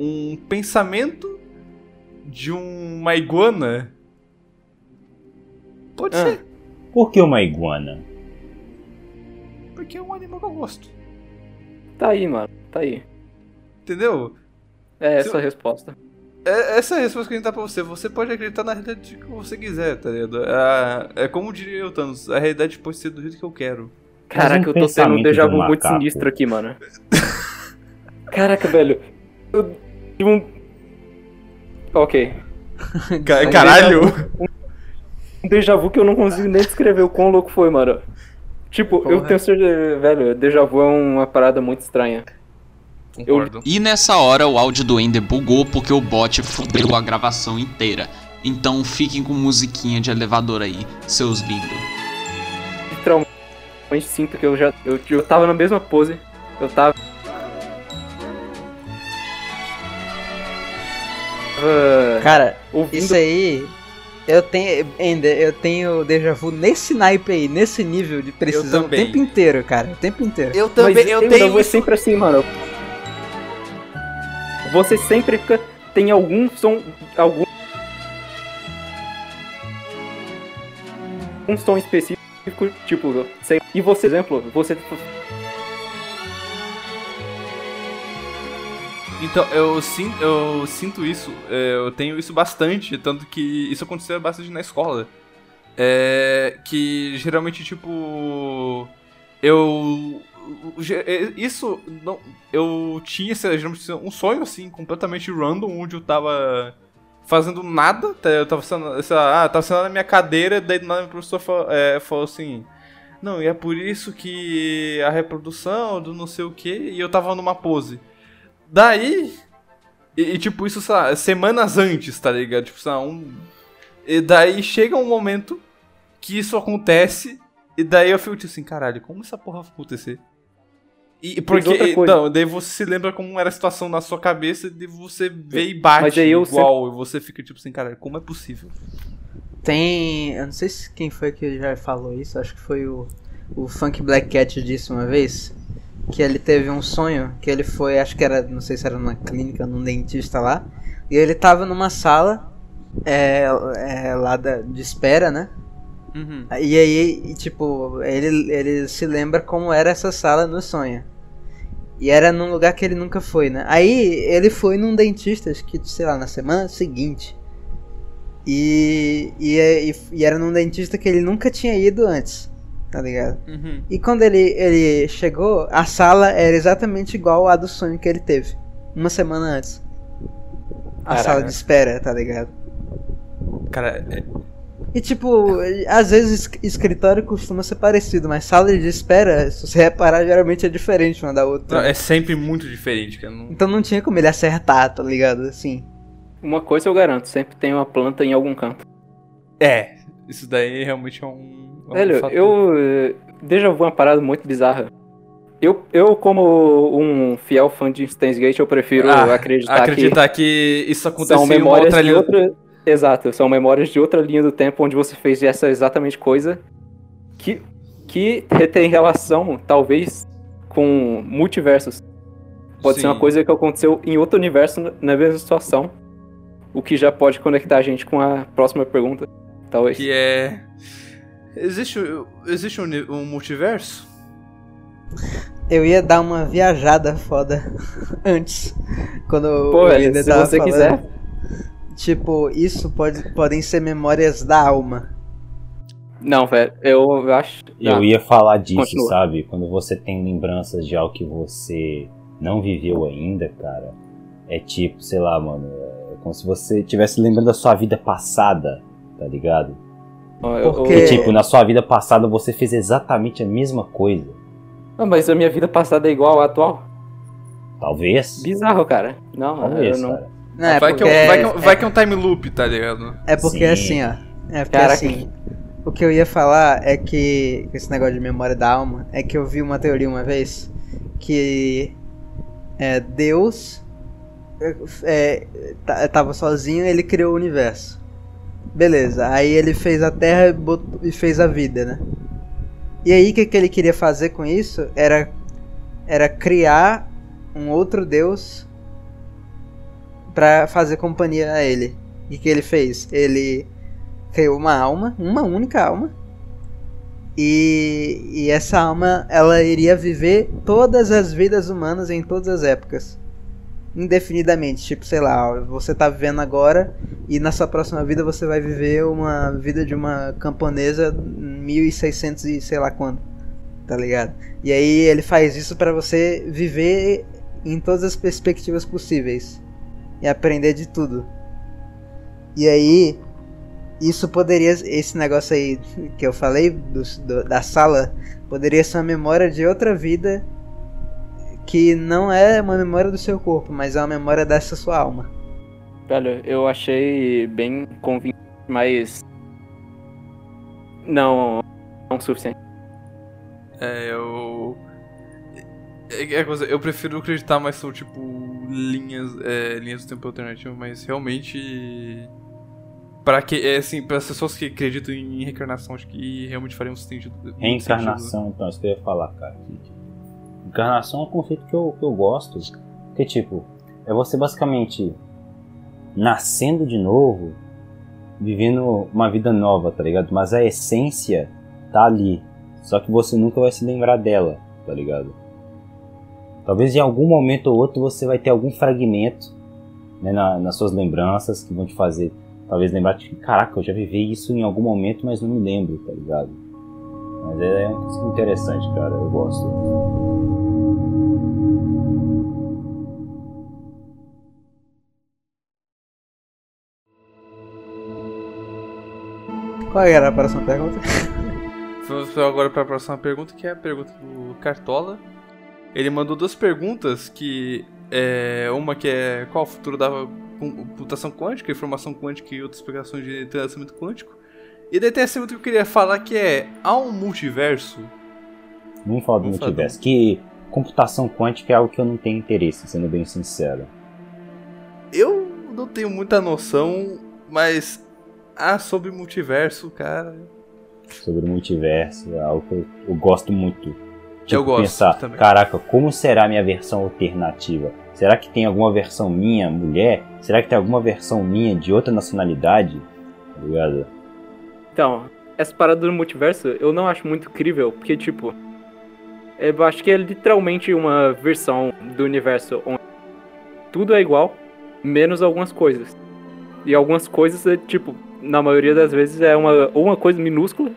um pensamento de um- uma iguana, pode Ah. ser, Por que uma iguana? porque é um animal que eu gosto. Tá aí, mano. Tá aí. Entendeu? É Se essa a resposta. É, essa é a resposta que a gente dá pra você. Você pode acreditar na realidade que você quiser, tá ligado? É, é como diria eu, Thanos, a realidade pode ser do jeito que eu quero. Caraca, um eu tô tendo um déjà vu muito sinistro aqui, mano. Caraca, velho. Eu tive um. Ok. Ca- Caralho! Um déjà vu que eu não consigo nem descrever o quão louco foi, mano. Tipo, eu Porra. tenho certeza. Velho, déjà vu é uma parada muito estranha. Concordo. E nessa hora o áudio do Ender bugou porque o bot fudeu a gravação inteira. Então fiquem com musiquinha de elevador aí, seus lindos. Literalmente sinto que eu já. Eu, eu tava na mesma pose. Eu tava. tava Cara, ouvindo. isso aí. Eu tenho. Ainda, eu tenho déjà vu nesse naipe aí, nesse nível de precisão o também. tempo inteiro, cara. O tempo inteiro. Eu Mas também, eu ainda tenho vou isso. sempre assim, mano. Você sempre fica. Tem algum som. Algum. Um som específico, tipo, sei, e você, exemplo, você Então, eu sinto, eu sinto isso, é, eu tenho isso bastante, tanto que isso acontecia bastante na escola. É, que geralmente, tipo. Eu. É, Isso. Não, eu tinha geralmente um sonho assim, completamente random, onde eu tava fazendo nada. tá, Eu tava sendo, ah, tava sentado na minha cadeira, daí nada o professor falou, é, falou assim. Não, e é por isso que a reprodução do não sei o que, e eu tava numa pose. Daí. E, e, tipo, isso, lá, semanas antes, tá ligado? Tipo, lá, um. E daí chega um momento que isso acontece, e daí eu fico tipo assim, caralho, como essa porra vai acontecer? E porque. Não, daí você se lembra como era a situação na sua cabeça, e você vê e bate Mas aí eu igual, e você fica tipo assim, caralho, como é possível? Tem. Eu não sei se quem foi que já falou isso, acho que foi o, o Funk Black Cat disse uma vez. Que ele teve um sonho, que ele foi, acho que era, não sei se era numa clínica, num dentista lá. E ele tava numa sala, é, é, lá da, de espera, né? Uhum. E aí, e, tipo, ele, ele se lembra como era essa sala no sonho. E era num lugar que ele nunca foi, né? Aí ele foi num dentista, acho que, sei lá, na semana seguinte. E, e, e, e era num dentista que ele nunca tinha ido antes, tá ligado? Uhum. E quando ele, ele chegou, a sala era exatamente igual à do sonho que ele teve. Uma semana antes. A Caraca. sala de espera, tá ligado? Cara, E tipo, às vezes es- escritório costuma ser parecido, mas sala de espera, se você reparar, geralmente é diferente uma da outra. não, é sempre muito diferente, cara. Não- Então não tinha como ele acertar, tá ligado? Assim. Uma coisa eu garanto, sempre tem uma planta em algum canto. É, isso daí realmente é um. é um Velho, fator. eu. eh, vu é uma parada muito bizarra. Eu, eu como um fiel fã de Steins Gate, eu prefiro Ah, acreditar, acreditar que, isso que aconteceu são memórias outra de linha. outra. Exato, são memórias de outra linha do tempo onde você fez essa exatamente coisa que, que tem relação, talvez, com multiversos. Pode ser Sim. uma coisa que aconteceu em outro universo na mesma situação. O que já pode conectar a gente com a próxima pergunta. Talvez. Que é. Existe, existe um, um multiverso? Eu ia dar uma viajada foda antes. Quando Pô, o velho, se tava você falando. quiser. Tipo, isso pode, podem ser memórias da alma. Não, velho, eu acho. Eu Ah, ia falar disso, continua. sabe? Quando você tem lembranças de algo que você não viveu ainda, cara, é tipo, sei lá, mano, é como se você estivesse lembrando da sua vida passada, tá ligado? Porque- E tipo, na sua vida passada você fez exatamente a mesma coisa. Ah, mas a minha vida passada é igual à atual. Talvez. Bizarro, cara. Não, Talvez, eu não. cara. Não, é vai, porque, que é um, vai, que é, é, um- vai que é um time loop, tá ligado? é porque Sim. assim, ó. É porque Caraca. assim. O que eu ia falar é que. Esse negócio de memória da alma. É que eu vi uma teoria uma vez. Que. É, Deus. é, é, ta- tava sozinho ele criou o universo. Beleza. Aí ele fez a terra e, botou- e fez a vida, né? E aí o que, que ele queria fazer com isso era. Era criar um outro Deus pra fazer companhia a ele. E que ele fez? Ele criou uma alma, uma única alma. E, e essa alma, ela iria viver todas as vidas humanas em todas as épocas. Indefinidamente, tipo, sei lá, você tá vivendo agora e na sua próxima vida você vai viver uma vida de uma camponesa 1600 e sei lá quando. Tá ligado? E aí ele faz isso pra você viver em todas as perspectivas possíveis e aprender de tudo. E aí, isso poderia, esse negócio aí que eu falei do, do- da sala, poderia ser uma memória de outra vida que não é uma memória do seu corpo, mas é uma memória dessa sua alma. Velho, eu achei bem convincente, mas. Não. Não o suficiente. É, eu. É, é coisa, eu prefiro acreditar mais são tipo linhas, é, linhas do tempo alternativo, mas realmente para que é assim, para as pessoas que acreditam em reencarnação, acho que realmente faria um sentido. Reencarnação, então, isso que eu ia falar, cara. Encarnação é um conceito que eu, que eu gosto. Que, tipo, é você basicamente nascendo de novo, vivendo uma vida nova, tá ligado? Mas a essência tá ali. Só que você nunca vai se lembrar dela, tá ligado? Talvez em algum momento ou outro você vai ter algum fragmento né, na- nas suas lembranças que vão te fazer talvez lembrar de que, caraca, eu já vivi isso em algum momento, mas não me lembro, tá ligado? Mas é coisa interessante, cara, eu gosto. Qual era a próxima pergunta? Vamos agora para a próxima pergunta, que é a pergunta do Cartola. Ele mandou duas perguntas que é uma que é qual o futuro da computação quântica, informação quântica e outras explicações de entrelaçamento quântico. E daí tem essa outra que eu queria falar que é há um multiverso? Vamos falar do Vamos falar do- multiverso. Que computação quântica é algo que eu não tenho interesse, sendo bem sincero. Eu não tenho muita noção, mas ah, sobre multiverso, cara, Sobre o multiverso, é algo que eu, eu gosto muito. Tipo, Eu gosto pensar, também. caraca, como será a minha versão alternativa? Será que tem alguma versão minha, mulher? Será que tem alguma versão minha de outra nacionalidade? Tá ligado? Então, essa parada do multiverso eu não acho muito crível, porque, tipo, eu acho que é literalmente uma versão do universo onde tudo é igual, menos algumas coisas. E algumas coisas, é, tipo, na maioria das vezes é uma, ou uma coisa minúscula,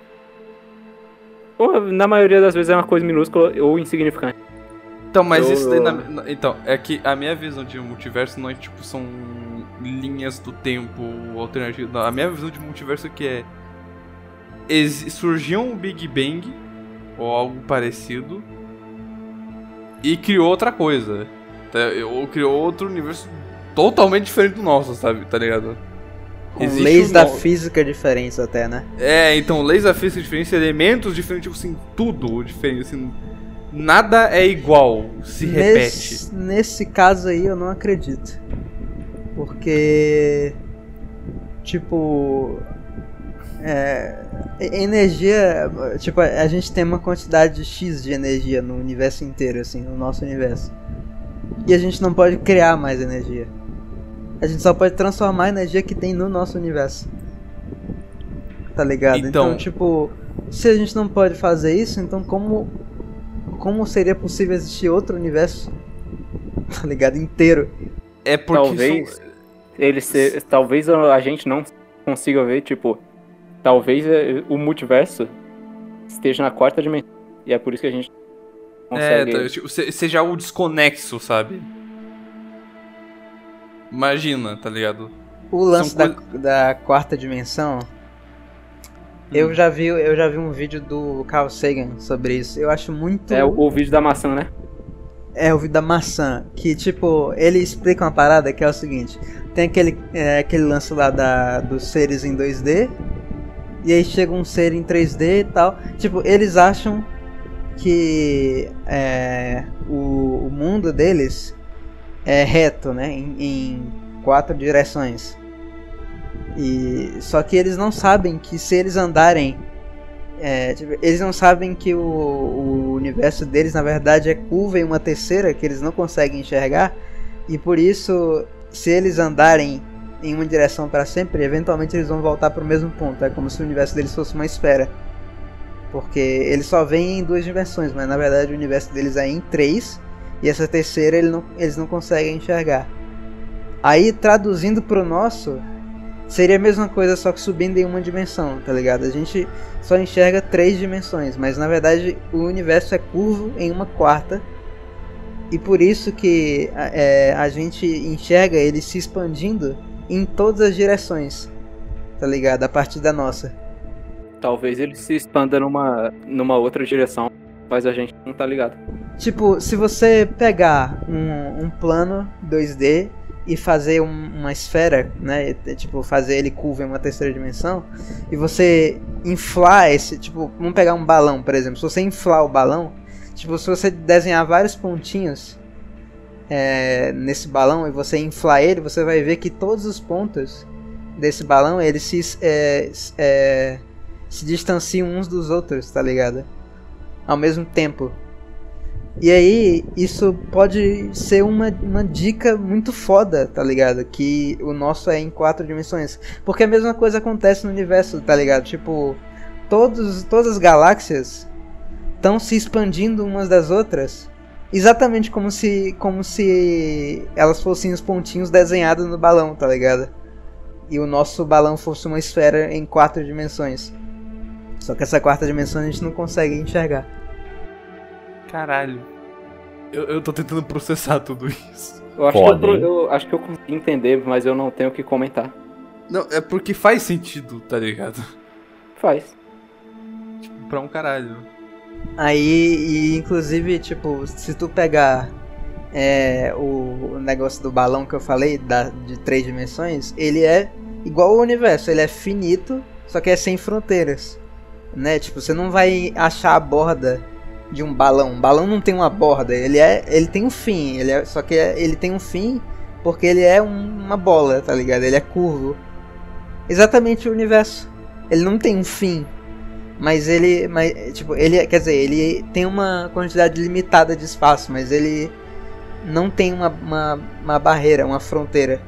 ou na maioria das vezes é uma coisa minúscula ou insignificante. Então, mas Eu- isso daí na- Então, é que a minha visão de multiverso não é tipo, são linhas do tempo alternativas. Não, a minha visão de multiverso é que é. exi- surgiu um Big Bang, ou algo parecido, e criou outra coisa. tá? Ou criou outro universo totalmente diferente do nosso, sabe? Tá ligado? Com Existe leis um da física diferentes até, né? É, então, leis da física diferentes, elementos diferentes, tipo assim, tudo diferente, assim. Nada é igual, se repete. Nesse, nesse caso aí eu não acredito. Porque. Tipo. É, energia. Tipo, a gente tem uma quantidade X de energia no universo inteiro, assim, no nosso universo. E a gente não pode criar mais energia. A gente só pode transformar a energia que tem no nosso universo. Tá ligado? Então- então tipo, se a gente não pode fazer isso, então como como seria possível existir outro universo? Tá ligado? Inteiro. É porque Talvez. são- Ele ser, talvez a gente não consiga ver, tipo, talvez é, o multiverso esteja na quarta dimensão. E é por isso que a gente É, consegue. tá, tipo, se- seja algo desconexo, sabe? Imagina, tá ligado? O lance São da, da quarta dimensão. Eu já vi, eu já vi um vídeo do Carl Sagan sobre isso. Eu acho muito É o, o vídeo da maçã, né? É o vídeo da maçã, que tipo, ele explica uma parada que é o seguinte, tem aquele, é, aquele lance lá da, dos seres em 2D, e aí chega um ser em 3D e tal. Tipo, eles acham que é, o, o mundo deles é reto, né? Em, em quatro direções. E só que eles não sabem que se eles andarem é, tipo, eles não sabem que o, o universo deles, na verdade, é curva em uma terceira que eles não conseguem enxergar. E por isso, se eles andarem em uma direção para sempre, eventualmente eles vão voltar para o mesmo ponto. É como se o universo deles fosse uma esfera. Porque eles só veem em duas dimensões, mas na verdade o universo deles é em três. E essa terceira ele não- eles não conseguem enxergar. Aí, traduzindo para o nosso, seria a mesma coisa, só que subindo em uma dimensão, tá ligado? A gente só enxerga três dimensões, mas na verdade o universo é curvo em uma quarta. E por isso que é, a gente enxerga ele se expandindo em todas as direções, tá ligado? A partir da nossa. Talvez ele se expanda numa, numa outra direção, mas a gente não tá ligado. Tipo, se você pegar um, um plano 2D e fazer um- uma esfera, né? Tipo, fazer ele curvo em uma terceira dimensão, e você inflar esse, tipo, vamos pegar um balão, por exemplo. Se você inflar o balão, tipo, se você desenhar vários pontinhos é, nesse balão e você inflar ele, você vai ver que todos os pontos desse balão eles se, é, é, se distanciam uns dos outros, tá ligado? Ao mesmo tempo. E aí, isso pode ser uma, uma dica muito foda, tá ligado? Que o nosso é em quatro dimensões. Porque a mesma coisa acontece no universo, tá ligado? Tipo, todos, todas as galáxias estão se expandindo umas das outras. Exatamente como se, como se elas fossem os pontinhos desenhados no balão, tá ligado? E o nosso balão fosse uma esfera em quatro dimensões. Só que essa quarta dimensão a gente não consegue enxergar. Caralho. Eu, eu tô tentando processar tudo isso. Eu acho, que eu, eu acho que eu consegui entender, mas eu não tenho o que comentar. Não, é porque faz sentido, tá ligado? Faz. Tipo, pra um caralho. Aí, e inclusive, tipo, se tu pegar é, o, o negócio do balão que eu falei, da, de três dimensões, ele é igual ao universo, ele é finito, só que é sem fronteiras. Né? Tipo, você não vai achar a borda de um balão. Um balão não tem uma borda, ele é. Ele tem um fim, ele é, só que é- ele tem um fim porque ele é um- uma bola, tá ligado? Ele é curvo. Exatamente o universo. Ele não tem um fim. Mas ele. Mas, tipo, ele. Quer dizer, ele tem uma quantidade limitada de espaço, mas ele não tem uma, uma, uma barreira, uma fronteira.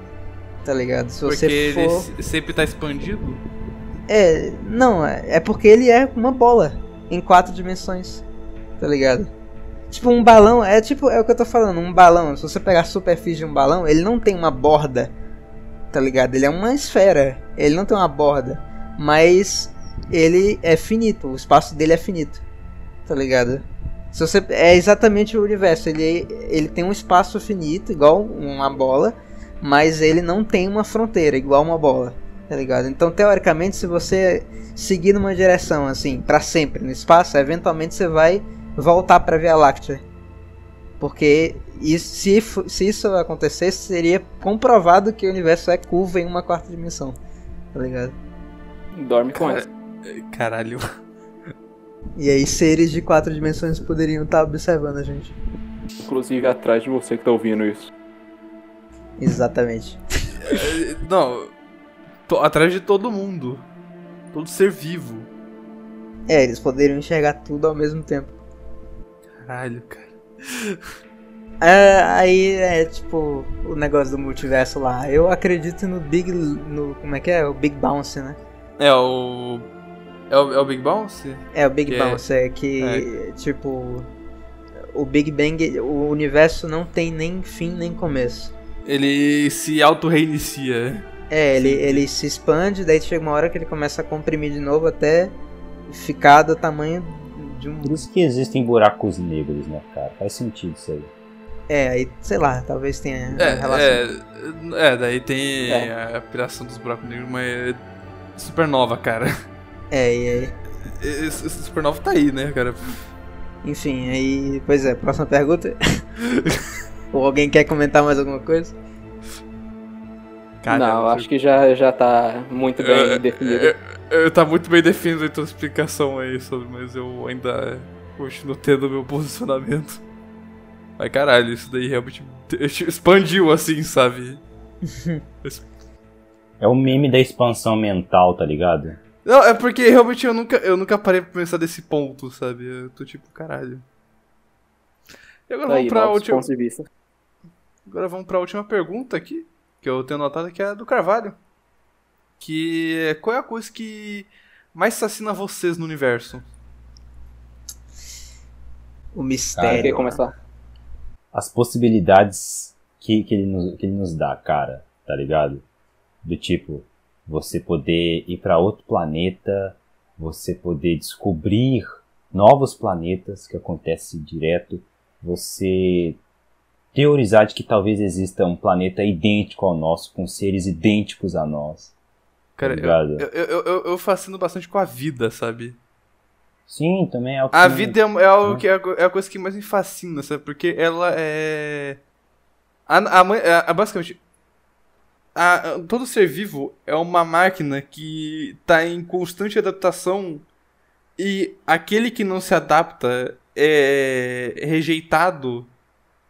Tá ligado? Se Porque você ele for. se- sempre tá expandido. É, não, é é porque ele é uma bola em quatro dimensões. Tá ligado? Tipo, um balão, é tipo, é o que eu tô falando, um balão, se você pegar a superfície de um balão, ele não tem uma borda, tá ligado? Ele é uma esfera, ele não tem uma borda, mas ele é finito, o espaço dele é finito, tá ligado? Se você, é exatamente o universo, ele, ele tem um espaço finito, igual uma bola, mas ele não tem uma fronteira, igual uma bola, tá ligado? Então, teoricamente, se você seguir numa direção assim, pra sempre no espaço, eventualmente você vai voltar pra Via Láctea. Porque isso, se, se isso acontecesse, seria comprovado que o universo é curvo em uma quarta dimensão, tá ligado? Dorme com Cara, essa. Caralho. E aí seres de quatro dimensões poderiam estar observando a gente. Inclusive atrás de você que tá ouvindo isso. Exatamente. Não, tô atrás de todo mundo. Todo ser vivo. É, eles poderiam enxergar tudo ao mesmo tempo. Caralho, cara. É, aí é tipo o negócio do multiverso lá. Eu acredito no Big. no Como é que é? O Big Bounce, né? É o. É o, é o Big Bounce? É, o Big Que é- Bounce. É que, tipo. O Big Bang. O universo não tem nem fim nem começo. Ele se auto-reinicia. É, ele, ele se expande, daí chega uma hora que ele começa a comprimir de novo até ficar do tamanho de um. Por isso que existem buracos negros, né, cara? Faz sentido isso aí. É, aí, sei lá, talvez tenha É, relação. é, é, daí tem É. a piração dos buracos negros, mas é supernova, cara. É, e aí. Esse, esse supernova tá aí, né, cara? Enfim, aí. Pois é, próxima pergunta. Ou alguém quer comentar mais alguma coisa? não, acho que já, já tá muito bem definido. Tá muito bem definido a tua explicação aí, sobre, mas eu ainda continuo tendo meu posicionamento. Mas caralho, isso daí realmente expandiu assim, sabe? É o meme da expansão mental, tá ligado? Não, é porque realmente eu nunca, eu nunca parei pra pensar desse ponto, sabe? Eu tô tipo, caralho. E agora Tá aí, vamos pra novos última. pontos de vista. Agora vamos pra última pergunta aqui, que eu tenho notado que é a do Carvalho. Que é qual é a coisa que mais assassina vocês no universo? O Quem mistério. quer começar? As possibilidades que, que, ele nos, que ele nos dá, cara, tá ligado? Do tipo, você poder ir pra outro planeta, você poder descobrir novos planetas que acontece direto, você teorizar de que talvez exista um planeta idêntico ao nosso, com seres idênticos a nós. Cara, Tá eu, ligado? eu, eu, eu, eu fascino bastante com a vida, sabe? Sim, também é o que A vida é, é algo que é a, é a coisa que mais me fascina, sabe? Porque ela é. A, a, a- a- basicamente. a- a- todo ser vivo é uma máquina que tá em constante adaptação e aquele que não se adapta é rejeitado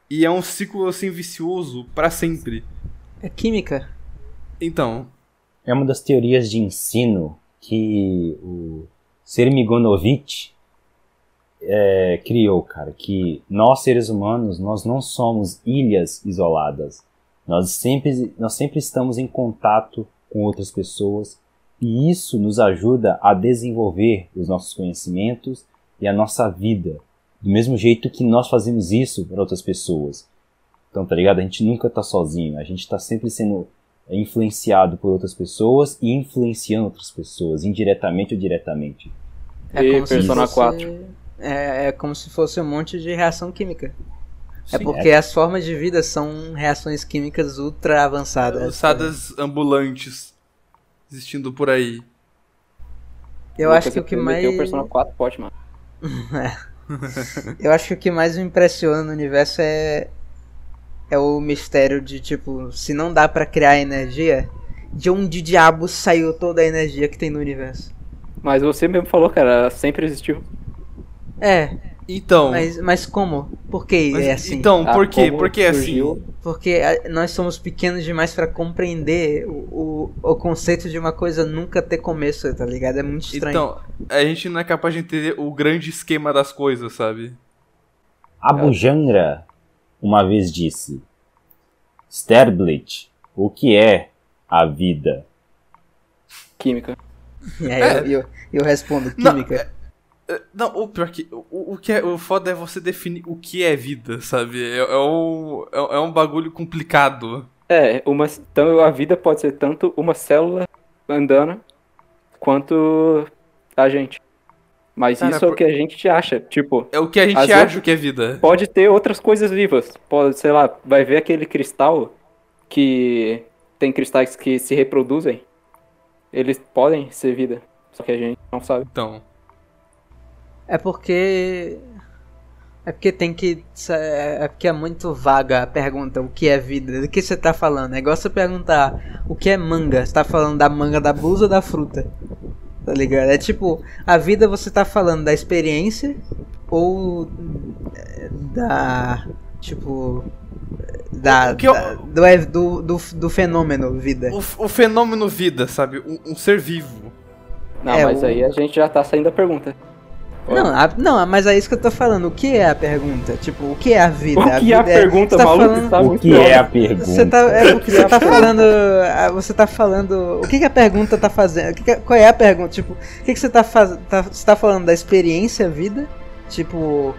e é um ciclo assim vicioso pra sempre. É química. Então, É uma das teorias de ensino que o Sermigonovich é, criou, cara, que nós seres humanos, nós não somos ilhas isoladas. Nós sempre, nós sempre estamos em contato com outras pessoas e isso nos ajuda a desenvolver os nossos conhecimentos e a nossa vida. Do mesmo jeito que nós fazemos isso para outras pessoas. Então, tá ligado? A gente nunca tá sozinho, a gente tá sempre sendo influenciado por outras pessoas e influenciando outras pessoas, indiretamente ou diretamente. É E como se Persona fosse... 4? É, é como se fosse um monte de reação química. É Sim, porque as formas de vida são reações químicas ultra avançadas. Lançadas ambulantes existindo por aí. Eu acho que o que mais. Tem o Persona 4 forte, mano. Eu acho que o que mais me impressiona no universo é. É o mistério de, tipo, se não dá pra criar energia, de onde diabo saiu toda a energia que tem no universo? Mas você mesmo falou, cara, ela sempre existiu. É, Então. mas, mas como? Por que mas- é assim? Então, Ah, por quê? como Porque assim. surgiu- Porque a- nós somos pequenos demais pra compreender o, o, o conceito de uma coisa nunca ter começo, tá ligado? É muito estranho. Então, a gente não é capaz de entender o grande esquema das coisas, sabe? Abu Janra uma vez disse: Sterblit, o que é a vida? Química. E aí É. eu, eu, eu respondo Não, química. É, Não, o pior que. O, o que é, o foda é você definir o que é vida, sabe? É, é, um, é, é um bagulho complicado. É, uma, então a vida pode ser tanto uma célula andando quanto a gente. Mas Cara, isso é por- o que a gente acha. Tipo, É o que a gente acha outras- que é vida. pode ter outras coisas vivas. Pode, sei lá, vai ver aquele cristal que tem cristais que se reproduzem. Eles podem ser vida. Só que a gente não sabe. Então. É porque. É porque tem que. É porque é muito vaga a pergunta, o que é vida? Do que você tá falando? É igual você perguntar o que é manga. Você tá falando da manga da blusa ou da fruta? Tá ligado? É tipo, a vida você tá falando da experiência ou é, da. Tipo. Da, O que eu- da- do, é- do, do, do fenômeno vida. O, o fenômeno vida, sabe? Um, um ser vivo. Não, É, mas o- aí a gente já tá saindo da pergunta. Não, a- não, mas é isso que eu tô falando. O que é a pergunta? Tipo, o que é a vida? O que vida é a pergunta, você tá maluco? falando- Tá O que é a pergunta? Você tá, é porque você tá falando. Você tá falando. O que, que a pergunta tá fazendo? O que que- qual é a pergunta? Tipo, o que, que você tá fazendo? Tá, você tá falando da experiência vida? Tipo.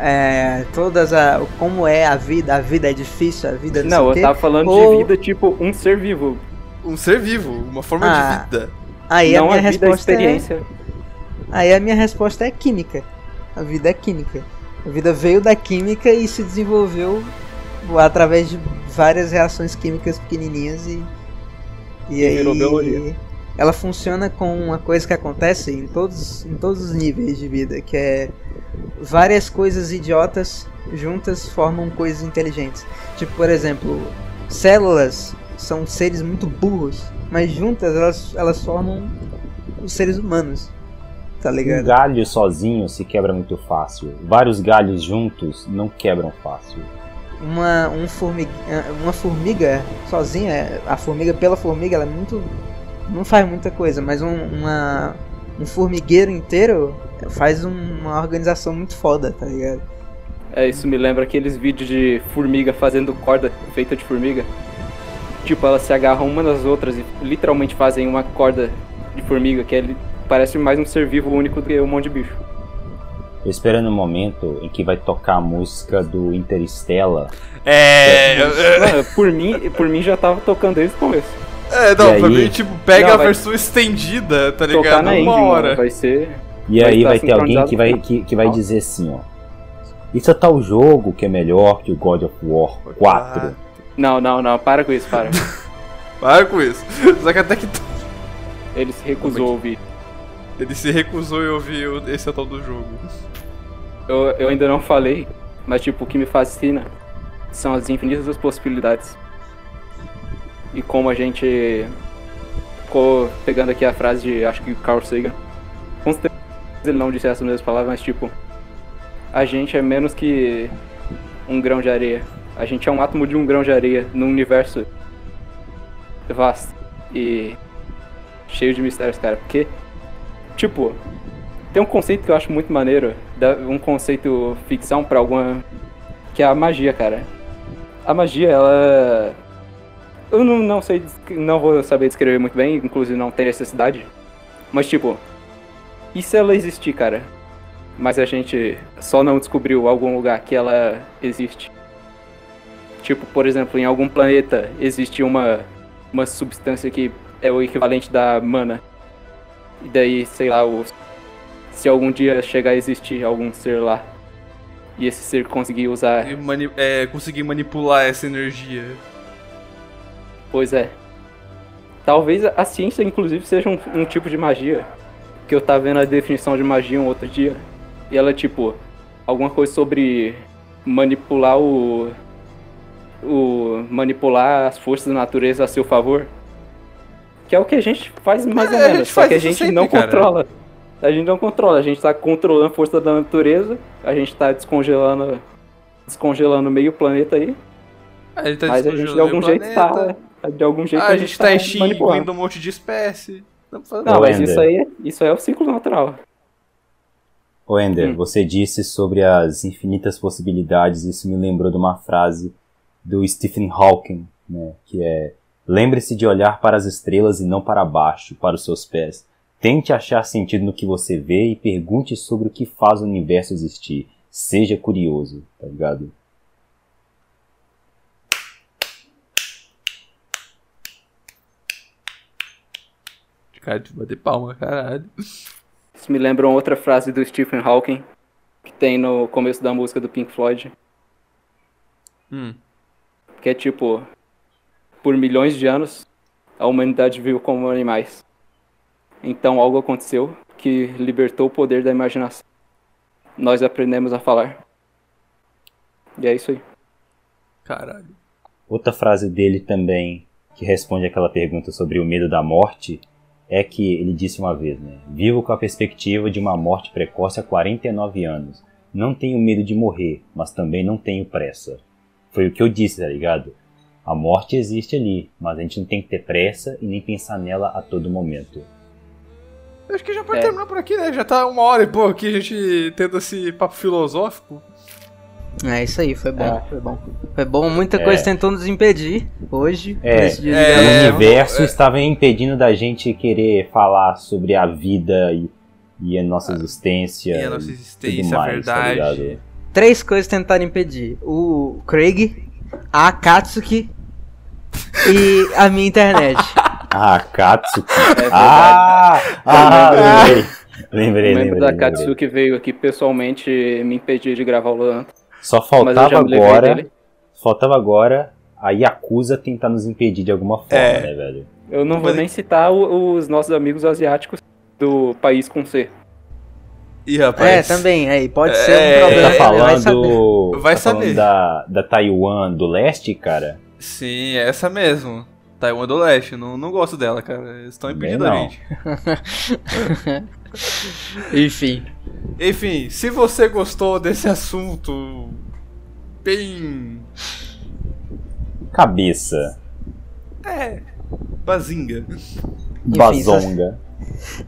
É, todas a. Como é a vida? A vida é difícil, a vida não, Não, eu tava falando Ou- de vida tipo um ser vivo. Um ser vivo, uma forma Ah. de vida. Aí não a minha a vida, a resposta é. Aí a minha resposta é química. A vida é química. A vida veio da química e se desenvolveu através de várias reações químicas pequenininhas e e E virou biologia. aí ela funciona com uma coisa que acontece em todos em todos os níveis de vida, que é várias coisas idiotas juntas formam coisas inteligentes. Tipo, por exemplo, células são seres muito burros, mas juntas elas, elas formam os seres humanos. Tá Um ligado? galho sozinho se quebra muito fácil. Vários galhos juntos não quebram fácil. Uma, um formiga, uma formiga sozinha, a formiga pela formiga, ela é muito. não faz muita coisa, mas um, uma, um formigueiro inteiro faz um- uma organização muito foda, tá ligado? É, isso me lembra aqueles vídeos de formiga fazendo corda feita de formiga. Tipo, elas se agarram uma nas outras e literalmente fazem uma corda de formiga, que é, parece mais um ser vivo único do que um monte de bicho. Tô esperando o momento em que vai tocar a música do Interstellar. É. é, Mano, por mim, por mim já tava tocando desde o começo. é, não, E pra aí? mim, tipo, pega Não, a vai- versão estendida, tá ligado? Tocar na Uma hora. mano, vai ser... E Vai aí vai ter alguém que vai, que, que vai dizer assim, ó. Isso é tal jogo que é melhor que o God of War 4. Não, não, não, para com isso, para. Para com isso. Só que até que Ele se recusou a ouvir. Ele se recusou e ouvir esse tal do jogo. Eu, eu ainda não falei, mas tipo, o que me fascina são as infinitas possibilidades. E como a gente ficou pegando aqui a frase de, acho que Carl Sagan. Com certeza ele não disse essas mesmas palavras, mas tipo, a gente é menos que um grão de areia. A gente é um átomo de um grão de areia num universo vasto e cheio de mistérios, cara. Porque, tipo, tem um conceito que eu acho muito maneiro, um conceito ficção pra alguma. que é a magia, cara. A magia, ela. Eu não, não sei, não vou saber descrever muito bem, inclusive não tem necessidade. Mas, tipo, e se ela existir, cara? Mas a gente só não descobriu algum lugar que ela existe. Tipo, por exemplo, em algum planeta existe uma, uma substância que é o equivalente da mana. E daí, sei lá, se algum dia chegar a existir algum ser lá e esse ser conseguir usar, mani é, conseguir manipular essa energia. pois é. Talvez a ciência, inclusive, seja um, um tipo de magia. Que eu tava vendo a definição de magia um outro dia. E ela, tipo, alguma coisa sobre manipular o. o manipular as forças da natureza a seu favor. Que é o que a gente faz mais É, ou a menos, gente só que a gente sempre, não cara. controla. A gente não controla, a gente tá controlando a força da natureza, a gente tá descongelando descongelando meio planeta aí, A gente tá mas a gente de algum jeito planeta. tá. De algum jeito Ah, a gente tá manipulando. extinguindo um monte de espécie. Não, Não, mas Ender. isso aí, isso aí é o ciclo natural. Ô Ender, Hum. você disse sobre as infinitas possibilidades, isso me lembrou de uma frase do Stephen Hawking, né, que é Lembre-se de olhar para as estrelas e não para baixo, para os seus pés. Tente achar sentido no que você vê e pergunte sobre o que faz o universo existir. Seja curioso, tá ligado? Cara, de bater palma, caralho. Isso me lembra uma outra frase do Stephen Hawking, que tem no começo da música do Pink Floyd, Hum. que é tipo, por milhões de anos, a humanidade viu como animais. Então algo aconteceu que libertou o poder da imaginação. Nós aprendemos a falar. E é isso aí. Caralho. Outra frase dele também, que responde aquela pergunta sobre o medo da morte, é que ele disse uma vez, né? Vivo com a perspectiva de uma morte precoce há 49 anos. Não tenho medo de morrer, mas também não tenho pressa. Foi o que eu disse, tá ligado? A morte existe ali, mas a gente não tem que ter pressa e nem pensar nela a todo momento. Eu acho que já pode É. terminar por aqui, né? Já tá uma hora e pouco aqui a gente tendo esse papo filosófico. É isso aí, foi bom, É. foi bom. Foi bom, muita É. coisa tentou nos impedir hoje. É, é, o gravação. universo é. estava impedindo da gente querer falar sobre a vida e, e a nossa existência. E a nossa existência, a mais, tá verdade. ligado? Três coisas tentaram impedir: o Craig, a Akatsuki e a minha internet. Ah, Katsuki. É ah, ah, lembrei. Lembrei, o lembrei. membro da. Katsuki veio aqui pessoalmente me impedir de gravar o Luanto. Só faltava agora. dele. Faltava agora a Yakuza tentar nos impedir de alguma forma, É. né, velho? Eu não vou Mas- nem citar o- os nossos amigos asiáticos do país com C. Ih, é, rapaz. também, aí, pode ser É, um Você problema. tá ele vai saber. falando. Vai tá falando saber. da, da Taiwan do leste, cara? Sim, é essa mesmo. Taiwan do Leste. Não, não gosto dela, cara. Eles estão impedindo a gente. Enfim. Enfim, se você gostou desse assunto bem. Cabeça. É. Bazinga. Bazonga.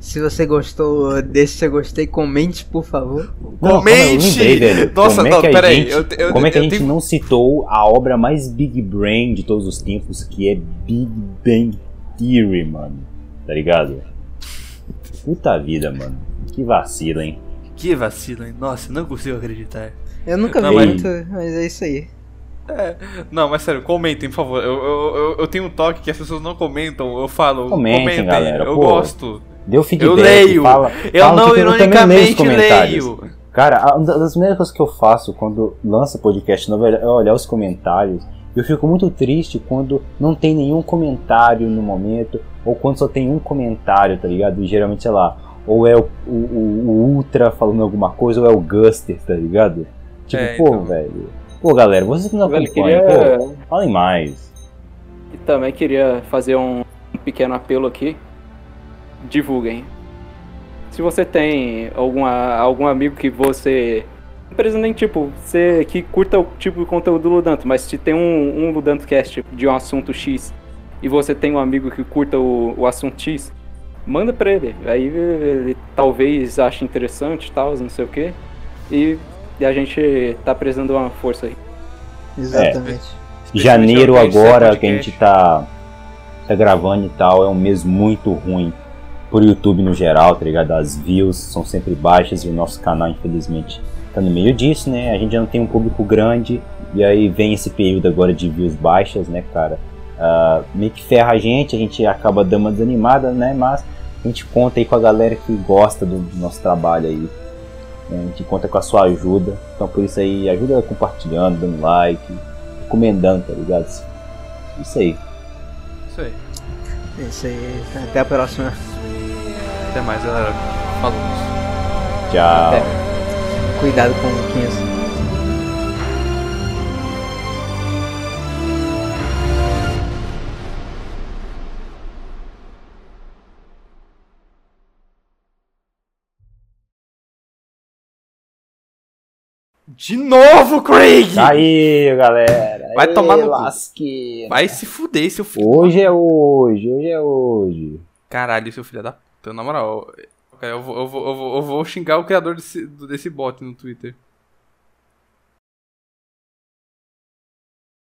Se você gostou desse eu gostei, comente, por favor. Não, Comente! lembrei. Nossa, como não, peraí, gente, eu te- eu- como é que a gente tenho- não citou a obra mais Big Brain de todos os tempos, que é Big Bang Theory, mano? Tá ligado? Puta vida, mano. Que vacila, hein? Que vacilo, hein? Nossa, não consigo acreditar. Eu nunca Não, vi mas- muito, mas é isso aí. Não, mas sério, comentem, por favor. Eu, eu, eu, eu tenho um toque que as pessoas não comentam. Eu falo, Comentem, galera, Eu pô. gosto. Deu feedback. Eu leio. Fala, Eu fala não que eu leio ironicamente. Cara, uma das primeiras coisas que eu faço quando lança podcast novo é olhar os comentários. Eu fico muito triste quando não tem nenhum comentário no momento, ou quando só tem um comentário, tá ligado? E geralmente, sei lá, ou é o, o- o- o Ultra falando alguma coisa, ou é o Guster, tá ligado? Tipo, É, pô, então. velho. Pô, galera, vocês que não Velho, acompanham, queria- pô, falem mais. E também queria fazer um, um pequeno apelo aqui. Divulguem. Se você tem alguma, algum amigo que você. Não precisa nem tipo, você que curta o tipo de conteúdo do Ludanto, mas se tem um, um Ludanto Cast de um assunto X e você tem um amigo que curta o, o assunto X, manda pra ele. Aí ele talvez ache interessante e tal, não sei o que. E, e a gente tá precisando de uma força aí. Exatamente. Janeiro Especialmente ao agora que a gente tá, tá gravando e tal, é um mês muito ruim pro YouTube no geral, tá ligado? As views são sempre baixas e o nosso canal, infelizmente, tá no meio disso, né? A gente já não tem um público grande e aí vem esse período agora de views baixas, né, cara? Ah, meio que ferra a gente, a gente acaba dando uma desanimada, né? Mas a gente conta aí com a galera que gosta do, do nosso trabalho aí. A gente conta com a sua ajuda. Então por isso aí, ajuda compartilhando, dando like, recomendando, tá ligado? Isso aí. Isso aí. É isso aí. Até a próxima. Até mais, galera. Falou. Tchau. É. Cuidado com o 500. De novo, Craig! Aí, galera. Vai Aê, tomar no lasqueira. Vai se fuder, seu filho. Hoje é hoje, hoje é hoje. Caralho, seu filho da puta. Na moral, eu vou, eu vou, eu vou, eu vou xingar o criador desse, desse bot no Twitter.